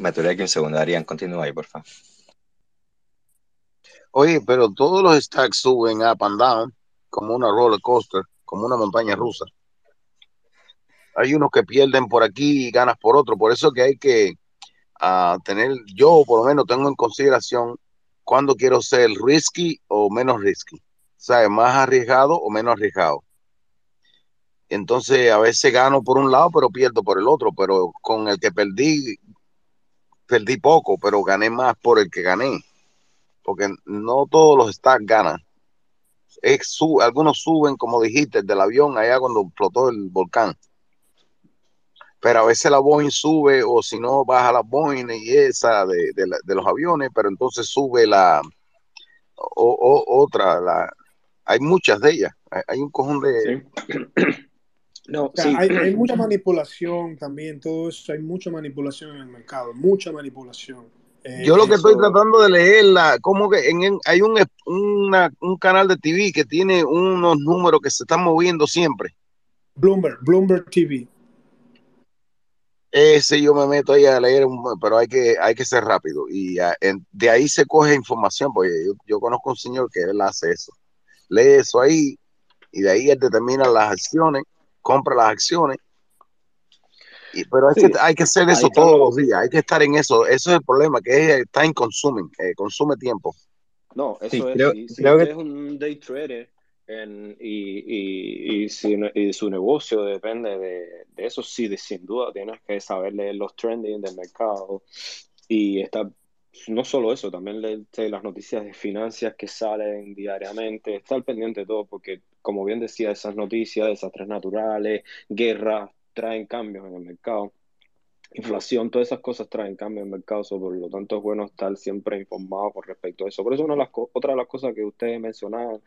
S1: Me aturé aquí un segundo, Arián, continúa ahí, por favor.
S8: Oye, pero todos los stacks suben up and down, como una roller coaster, como una montaña rusa. Hay unos que pierden por aquí y ganas por otro, por eso que hay que uh, tener, yo por lo menos tengo en consideración cuándo quiero ser risky o menos risky, ¿sabes? Más arriesgado o menos arriesgado. Entonces a veces gano por un lado, pero pierdo por el otro, pero con el que perdí, perdí poco, pero gané más por el que gané porque no todos los stacks ganan. Es algunos suben, como dijiste, del avión allá cuando explotó el volcán. Pero a veces la Boeing sube, o si no, baja la Boeing y esa de, de, los aviones, pero entonces sube la o, otra. La, hay muchas de ellas. Hay, un cojón de.
S9: No, hay, hay, mucha manipulación también, todo eso, hay mucha manipulación en el mercado, mucha manipulación.
S8: Eh, Yo lo que estoy tratando de leerla, como que en, hay un, un canal de TV que tiene unos números que se están moviendo siempre.
S9: Bloomberg, Bloomberg TV.
S8: Ese yo me meto ahí a leer, pero hay que, hay que ser rápido. Y de ahí se coge información, porque yo, yo, conozco un señor que él hace eso. Lee eso ahí y de ahí él determina las acciones, compra las acciones pero hay, que, hay que hacer eso todos los días, hay que estar en eso. Eso es el problema, que es time consuming, eh, consume tiempo.
S2: No, eso es. si, es un day trader y, y, si, y, su negocio depende de, de eso, sí, de, sin duda tienes que saber leer los trending del mercado y estar no solo eso, también leer las noticias de finanzas que salen diariamente, estar pendiente de todo, porque como bien decía, esas noticias, desastres naturales, guerras, traen cambios en el mercado. Inflación, todas esas cosas traen cambios en el mercado, por lo tanto es bueno estar siempre informado con respecto a eso. Por eso una de las otra de las cosas que ustedes mencionaban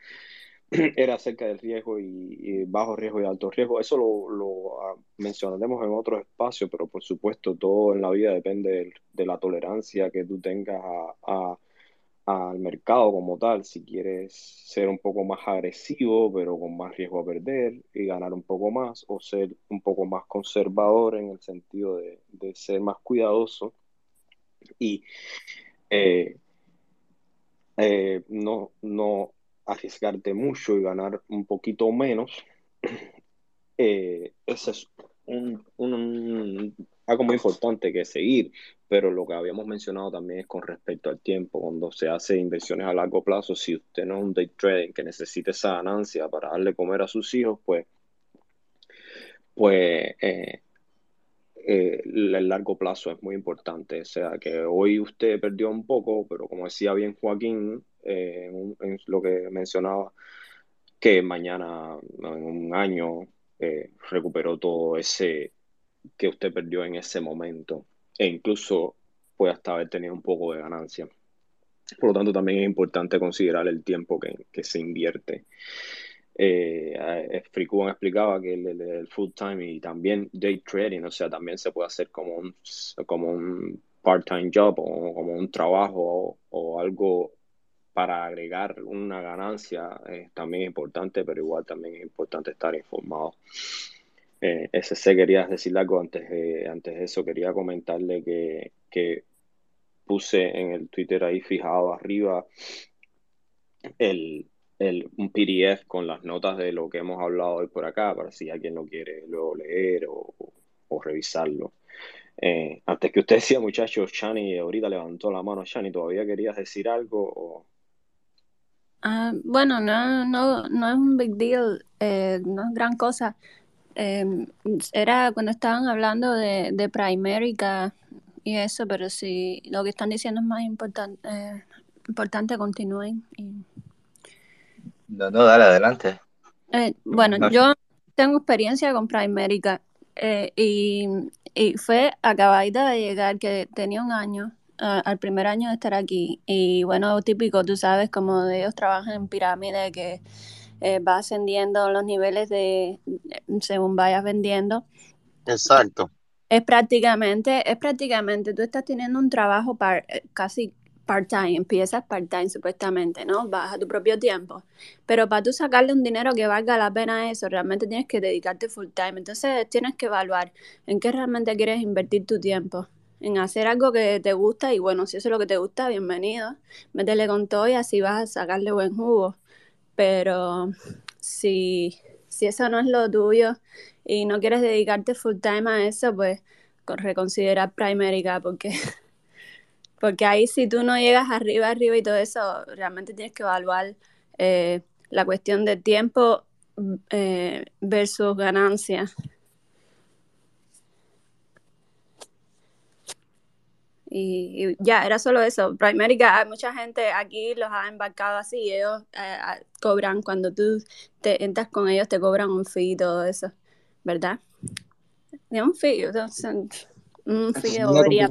S2: era acerca del riesgo y, bajo riesgo y alto riesgo. Eso lo, ah, mencionaremos en otro espacio, pero por supuesto todo en la vida depende de, la tolerancia que tú tengas a al mercado como tal, si quieres ser un poco más agresivo, pero con más riesgo a perder y ganar un poco más, o ser un poco más conservador en el sentido de, ser más cuidadoso y eh, eh, no, no arriesgarte mucho y ganar un poquito menos. Eh, ese es un, algo muy importante que seguir, pero lo que habíamos mencionado también es con respecto al tiempo, cuando se hace inversiones a largo plazo, si usted no es un day trading que necesite esa ganancia para darle comer a sus hijos, pues, pues eh, eh, el largo plazo es muy importante. O sea, que hoy usted perdió un poco, pero como decía bien Joaquín, eh, lo que mencionaba, que mañana, en un año, recuperó todo ese que usted perdió en ese momento e incluso puede hasta haber tenido un poco de ganancia. Por lo tanto, también es importante considerar el tiempo que, se invierte. Eh, eh explicaba que el, full time y también day trading, o sea, también se puede hacer como un, como un part-time job o como un trabajo o, algo para agregar una ganancia. también es importante, pero igual también es importante estar informado. Eh, SC, querías decir algo antes de, antes de eso. Quería comentarle que, que puse en el Twitter ahí fijado arriba el, el, un PDF con las notas de lo que hemos hablado hoy por acá, para si alguien lo quiere luego leer o, o revisarlo. Eh, antes que usted decía, muchachos, Shani ahorita levantó la mano. Shani, ¿todavía querías decir algo?
S10: Ah, bueno, no, no, no es un big deal, eh, no es gran cosa. Em, era cuando estaban hablando de, de Primerica y eso, pero si lo que están diciendo es más importante, eh, importante continúen.
S1: No, no, dale adelante.
S10: Eh, bueno, yo tengo experiencia con Primerica eh, y, y fue acabadita de llegar, que tenía un año, al primer año de estar aquí. Y bueno, típico, tú sabes, como ellos trabajan en pirámide, que eh, va ascendiendo los niveles de según vayas vendiendo.
S8: Exacto.
S10: Es prácticamente, es prácticamente, tú estás teniendo un trabajo par, eh, casi part-time, empiezas part-time supuestamente, ¿no? Vas a tu propio tiempo. Pero para tú sacarle un dinero que valga la pena eso, realmente tienes que dedicarte full-time. Entonces tienes que evaluar en qué realmente quieres invertir tu tiempo. En hacer algo que te gusta y bueno, si eso es lo que te gusta, bienvenido. Métele con todo y así vas a sacarle buen jugo. Pero si, si eso no es lo tuyo y no quieres dedicarte full-time a eso, pues reconsiderar Primerica porque Porque ahí si tú no llegas arriba, arriba y todo eso, realmente tienes que evaluar eh, la cuestión de tiempo eh, versus ganancia. Y, ya, era solo eso. Primerica, hay mucha gente aquí los ha embarcado así, ellos eh, cobran, cuando tú te entras con ellos, te cobran un fee y todo eso, ¿verdad? De un fee, un fee debería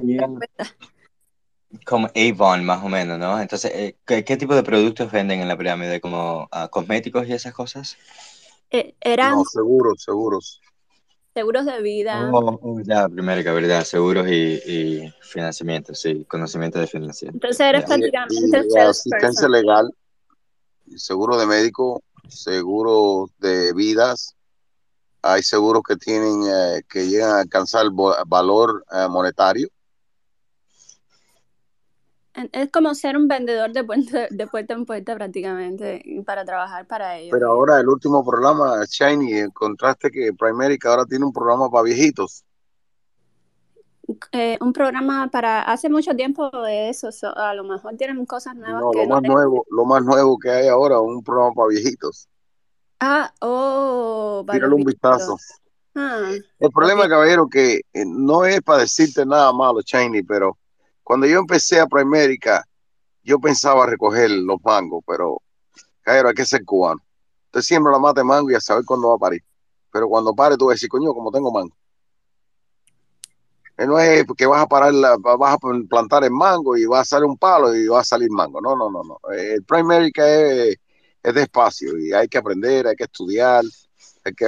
S1: como Avon, más o menos, ¿no? Entonces, eh, ¿qué, qué tipo de productos venden en la pirámide? ¿Como uh, cosméticos y esas cosas?
S10: Eh, eran
S8: No, seguros, seguros.
S10: Seguros de vida.
S1: Oh, oh, ya, primero, ¿verdad? Seguros y, y financiamiento, sí, conocimiento de financiamiento.
S10: Entonces eres
S1: Ya.
S10: prácticamente
S8: Y, asistencia legal, seguro de médico, seguro de vidas. Hay seguros que tienen, eh, que llegan a alcanzar vo- valor eh, monetario.
S10: Es como ser un vendedor de puerta, de puerta en puerta prácticamente para trabajar para ellos.
S8: Pero ahora el último programa, Shiny, encontraste que Primerica ahora tiene un programa para viejitos.
S10: Eh, un programa para hace mucho tiempo de eso, so- a lo mejor tienen cosas nuevas
S8: No,
S10: que
S8: lo
S10: no
S8: más
S10: tengo.
S8: nuevo, lo más nuevo que hay ahora, un programa para viejitos.
S10: Ah, oh, para
S8: Tírale
S10: los
S8: un vistazo.
S10: Ah,
S8: El problema,
S10: ok.
S8: caballero, que eh, no es para decirte nada malo, Shiny, pero cuando yo empecé a Primerica, yo pensaba recoger los mangos, pero, hay que ser cubano. Usted siembra la mata de mango y a saber cuándo va a parir. Pero cuando pare, tú vas a decir, coño, como tengo mango. Eh, No es que vas a parar, la, vas a plantar el mango y va a salir un palo y va a salir mango. No, no, no, no. Eh, El Primerica es, es despacio y hay que aprender, hay que estudiar, hay que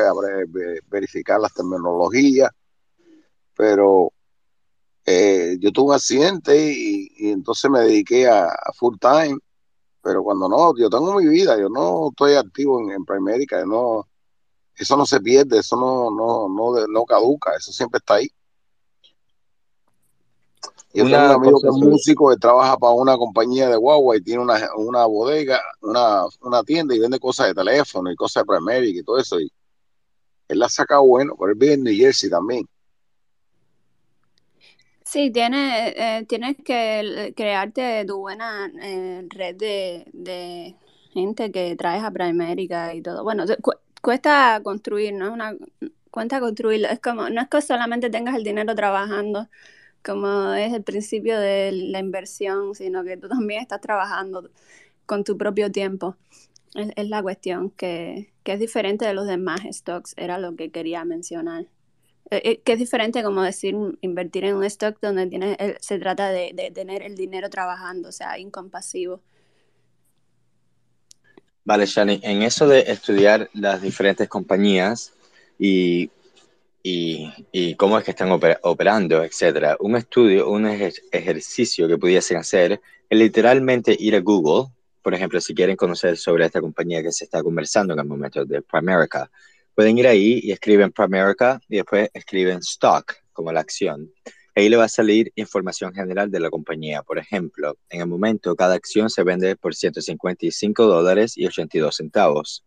S8: ve- verificar las terminologías. Pero eh, yo tuve un accidente y, y entonces me dediqué a, a full time. Pero cuando no, yo tengo mi vida, yo no estoy activo en, en Primerica, yo no, eso no se pierde, eso no, no, no, no caduca, eso siempre está ahí. Yo tengo un amigo que es músico, que trabaja para una compañía de guagua y tiene una, una bodega, una, una tienda y vende cosas de teléfono y cosas de Primerica y todo eso. Y él la saca bueno, pero él vive en New Jersey también.
S10: Sí, tienes, eh, tienes que crearte tu buena eh, red de, de gente que traes a Primerica y todo. Bueno, cuesta construir, ¿no? Una, cuesta construirlo. Es como, no es que solamente tengas el dinero trabajando, como es el principio de la inversión, sino que tú también estás trabajando con tu propio tiempo. Es, es la cuestión, que, que es diferente de los demás stocks, era lo que quería mencionar. Eh, eh, que es diferente como decir invertir en un stock donde tienes el- se trata de, de tener el dinero trabajando, o sea, incompasivo.
S1: Vale, Shani, en eso de estudiar las diferentes compañías y, y, cómo es que están oper- operando, etcétera, un estudio, un ejer- ejercicio que pudiesen hacer es literalmente ir a Google, por ejemplo, si quieren conocer sobre esta compañía que se está conversando en el momento de Primerica, pueden ir ahí y escriben Primerica y después escriben stock como la acción. Ahí le va a salir información general de la compañía. Por ejemplo, en el momento cada acción se vende por 155 dólares y 82 centavos.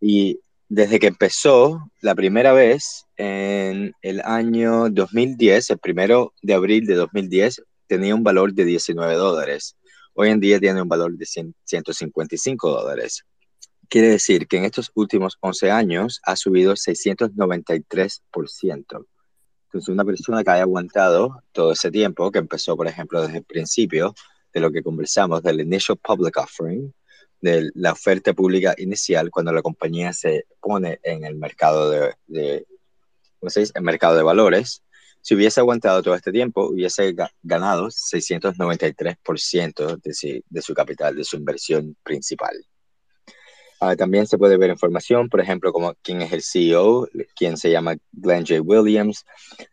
S1: Y desde que empezó la primera vez en el año 2010, el primero de abril de 2010, tenía un valor de 19 dólares. Hoy en día tiene un valor de 100 155 dólares. Quiere decir que en estos últimos 11 años ha subido 693%. Entonces, una persona que haya aguantado todo ese tiempo, que empezó, por ejemplo, desde el principio de lo que conversamos, del initial public offering, de la oferta pública inicial, cuando la compañía se pone en el mercado de, mercado de valores, si hubiese aguantado todo este tiempo, hubiese ga- ganado 693% de de su capital, de su inversión principal. Ah, también se puede ver información, por ejemplo, como quién es el CEO, quién se llama Glenn J. Williams,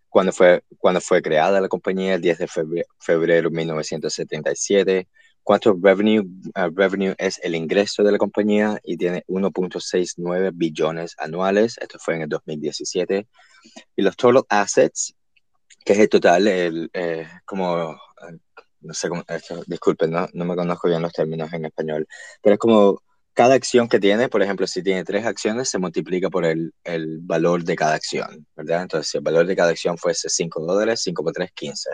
S1: cuando fue, cuando fue creada la compañía, el 10 de febrero, febrero de 1977. ¿Cuánto revenue, uh, revenue es el ingreso de la compañía? Y tiene 1.69 billones anuales. Esto fue en el 2017. Y los total assets, que es el total, el, eh, como, eh, no sé cómo, esto, disculpen, no, no me conozco bien los términos en español, pero es como cada acción que tiene, por ejemplo, si tiene tres acciones, se multiplica por el, el, valor de cada acción, ¿verdad? Entonces, si el valor de cada acción fuese 5 dólares, 5 por 3, 15.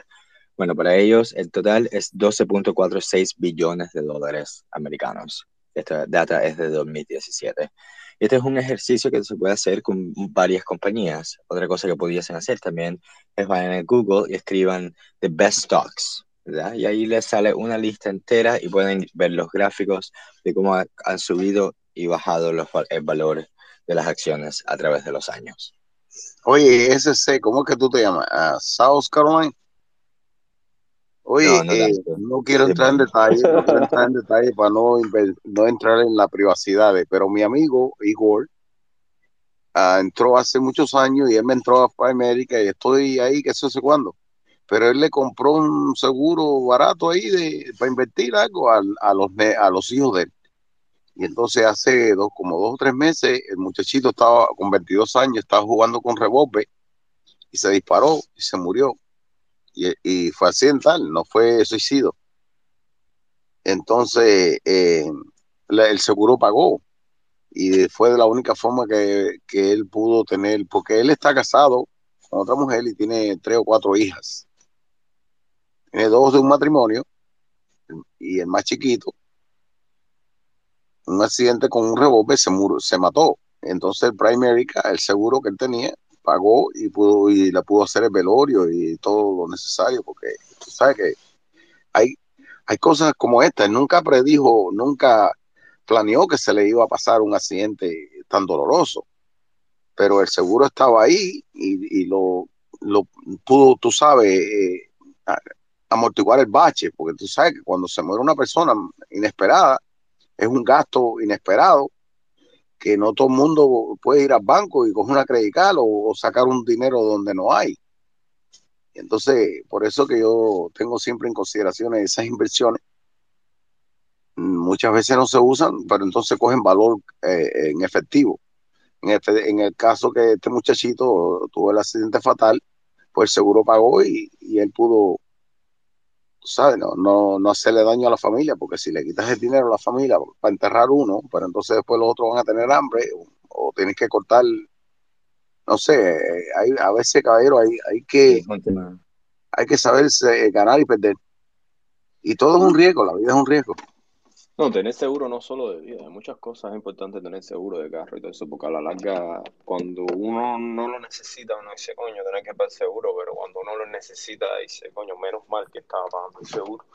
S1: Bueno, para ellos el total es 12.46 billones de dólares americanos. Esta data es de 2017. Este es un ejercicio que se puede hacer con varias compañías. Otra cosa que pudiesen hacer también es vayan a Google y escriban The Best Stocks, ¿verdad? Y ahí les sale una lista entera y pueden ver los gráficos de cómo han subido y bajado los, el valor de las acciones a través de los años.
S8: Oye, SC, ¿cómo es que tú te llamas? Uh, South Carolina. Oye, no, no, eh, no quiero entrar en detalle, no quiero entrar en detalle para no, no entrar en la privacidad, pero mi amigo Igor uh, entró hace muchos años y él me entró a América y estoy ahí, que sé cuándo pero él le compró un seguro barato ahí de, para invertir algo a, a, los, a los hijos de él. Y entonces hace dos, como dos o tres meses, el muchachito estaba con 22 años, estaba jugando con revólver y se disparó y se murió. Y, y fue accidental, no fue suicidio. Entonces, eh, el seguro pagó y fue de la única forma que, que él pudo tener, porque él está casado con otra mujer y tiene tres o cuatro hijas tiene dos de un matrimonio y el más chiquito, un accidente con un revólver se, se mató. Entonces el Prime America, el seguro que él tenía, pagó y pudo y le pudo hacer el velorio y todo lo necesario, porque tú sabes que hay, hay cosas como esta. Nunca predijo, nunca planeó que se le iba a pasar un accidente tan doloroso, pero el seguro estaba ahí y, y lo, lo pudo, tú sabes, eh, amortiguar el bache, porque tú sabes que cuando se muere una persona inesperada, es un gasto inesperado, que no todo el mundo puede ir al banco y coger una credical o, sacar un dinero donde no hay. Entonces, por eso que yo tengo siempre en consideración esas inversiones. Muchas veces no se usan, pero entonces cogen valor eh, en efectivo. En, este, en el caso que este muchachito tuvo el accidente fatal, pues el seguro pagó y él pudo ¿sabes? No, no, no hacerle daño a la familia, porque si le quitas el dinero a la familia para enterrar uno, pero entonces después los otros van a tener hambre o, tienes que cortar, no sé, hay, a veces, caballero, hay, hay que hay que saber ganar y perder. Y todo es un riesgo, la vida es un riesgo.
S2: No, tener seguro no solo de vida, hay muchas cosas importantes tener seguro de carro y todo eso, porque a la larga, cuando uno no lo necesita, uno dice, coño, tener que pagar seguro, pero cuando uno lo necesita, dice, coño, menos mal que estaba pagando el seguro.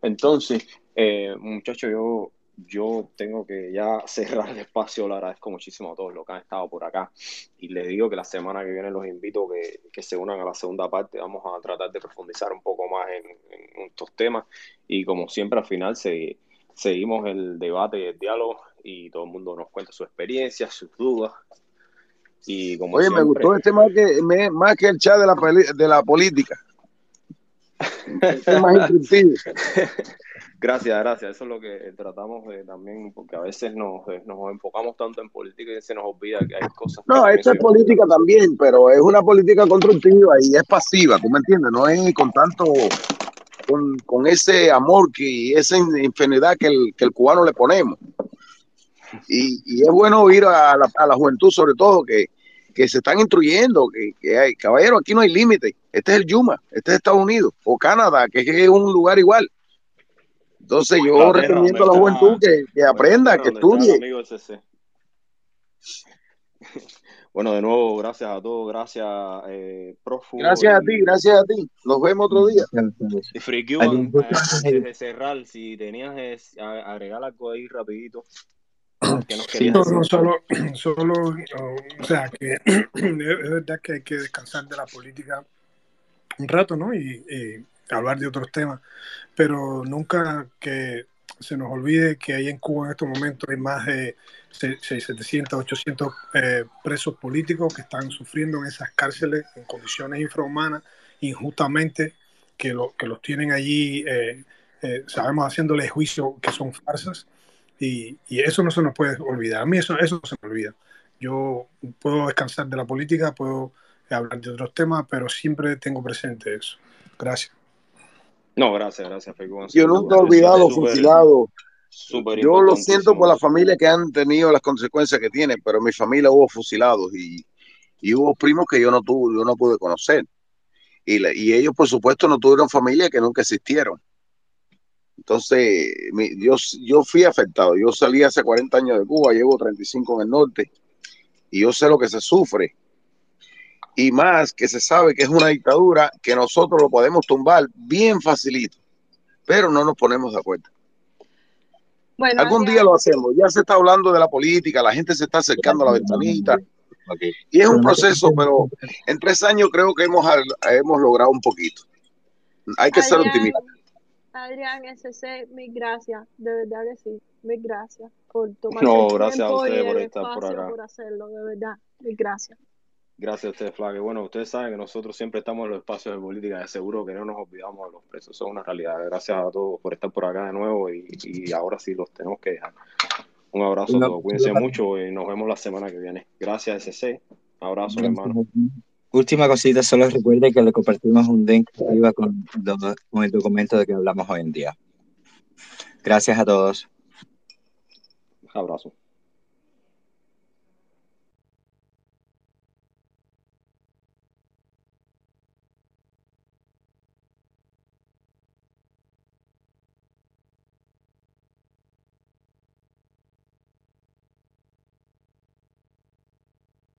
S2: Entonces, eh, muchachos, yo, yo tengo que ya cerrar el espacio, le agradezco muchísimo a todos los que han estado por acá. Y les digo que la semana que viene los invito que, que se unan a la segunda parte, vamos a tratar de profundizar un poco más en, en estos temas. Y como siempre al final se seguimos el debate y el diálogo y todo el mundo nos cuenta su experiencia, sus dudas. Y como
S8: Oye,
S2: siempre,
S8: me gustó este más que, me, más que el chat de la, de la política. Este es más instructivo.
S2: Gracias, gracias. Eso es lo que tratamos de también, porque a veces nos, nos enfocamos tanto en política y se nos olvida que hay cosas.
S8: No, esto es política también, pero es una política constructiva y es pasiva, ¿tú me entiendes? No es con tanto con, con, ese amor que, y esa infinidad que el, que el cubano le ponemos. Y, y, es bueno oír a la, a la juventud, sobre todo, que, que se están instruyendo, que, que hay, caballero, aquí no hay límite. Este es el Yuma, este es Estados Unidos, o Canadá, que es un lugar igual. Entonces yo recomiendo a la juventud que, que aprenda, que estudie.
S2: Bueno, de nuevo, gracias a todos, gracias, eh, Profu.
S8: Gracias a ti, gracias a ti. Nos vemos otro día.
S2: Y Free antes de cerrar, si tenías que agregar algo ahí rapidito.
S9: Que nos sí, no, no, solo, solo, o sea, que es verdad que hay que descansar de la política un rato, ¿no? Y, y hablar de otros temas, pero nunca que se nos olvide que ahí en Cuba en estos momentos hay más de 700, 800 eh, presos políticos que están sufriendo en esas cárceles en condiciones infrahumanas, injustamente, que, lo, que los tienen allí, eh, eh, sabemos, haciéndoles juicio que son farsas. Y, y, eso no se nos puede olvidar. A mí eso, eso no se me olvida. Yo puedo descansar de la política, puedo hablar de otros temas, pero siempre tengo presente eso. Gracias.
S2: No, gracias, gracias,
S8: Yo nunca he olvidado fusilado. Yo lo siento por la familia que han tenido las consecuencias que tienen, pero en mi familia hubo fusilados y, y hubo primos que yo no tuve, yo no pude conocer. Y, y, ellos, por supuesto, no tuvieron familia que nunca existieron. Entonces, mi, yo, yo fui afectado. Yo salí hace 40 años de Cuba, llevo 35 en el norte, y yo sé lo que se sufre y más que se sabe que es una dictadura que nosotros lo podemos tumbar bien facilito, pero no nos ponemos de acuerdo. Bueno, Algún día lo hacemos, ya se está hablando de la política, la gente se está acercando a la ventanita. Y es un proceso, pero en tres años creo que hemos, hemos logrado un poquito. Hay que ser optimistas.
S5: Adrián SC, mil gracias, de verdad que sí, mil gracias por tomar
S2: No, gracias a ustedes por estar por acá.
S5: Por hacerlo, de verdad, mil gracias.
S2: Gracias a ustedes, Flaque. Bueno, ustedes saben que nosotros siempre estamos en los espacios de política, de seguro que no nos olvidamos de los presos, eso es una realidad. Gracias a todos por estar por acá de nuevo y, y ahora sí los tenemos que dejar. Un abrazo a todos, cuídense mucho y nos vemos la semana que viene. Gracias, SC. Abrazo, hermano.
S1: Última cosita, solo recuerde que le compartimos un link arriba con, con el documento de que hablamos hoy en día. Gracias a todos.
S2: Abrazo.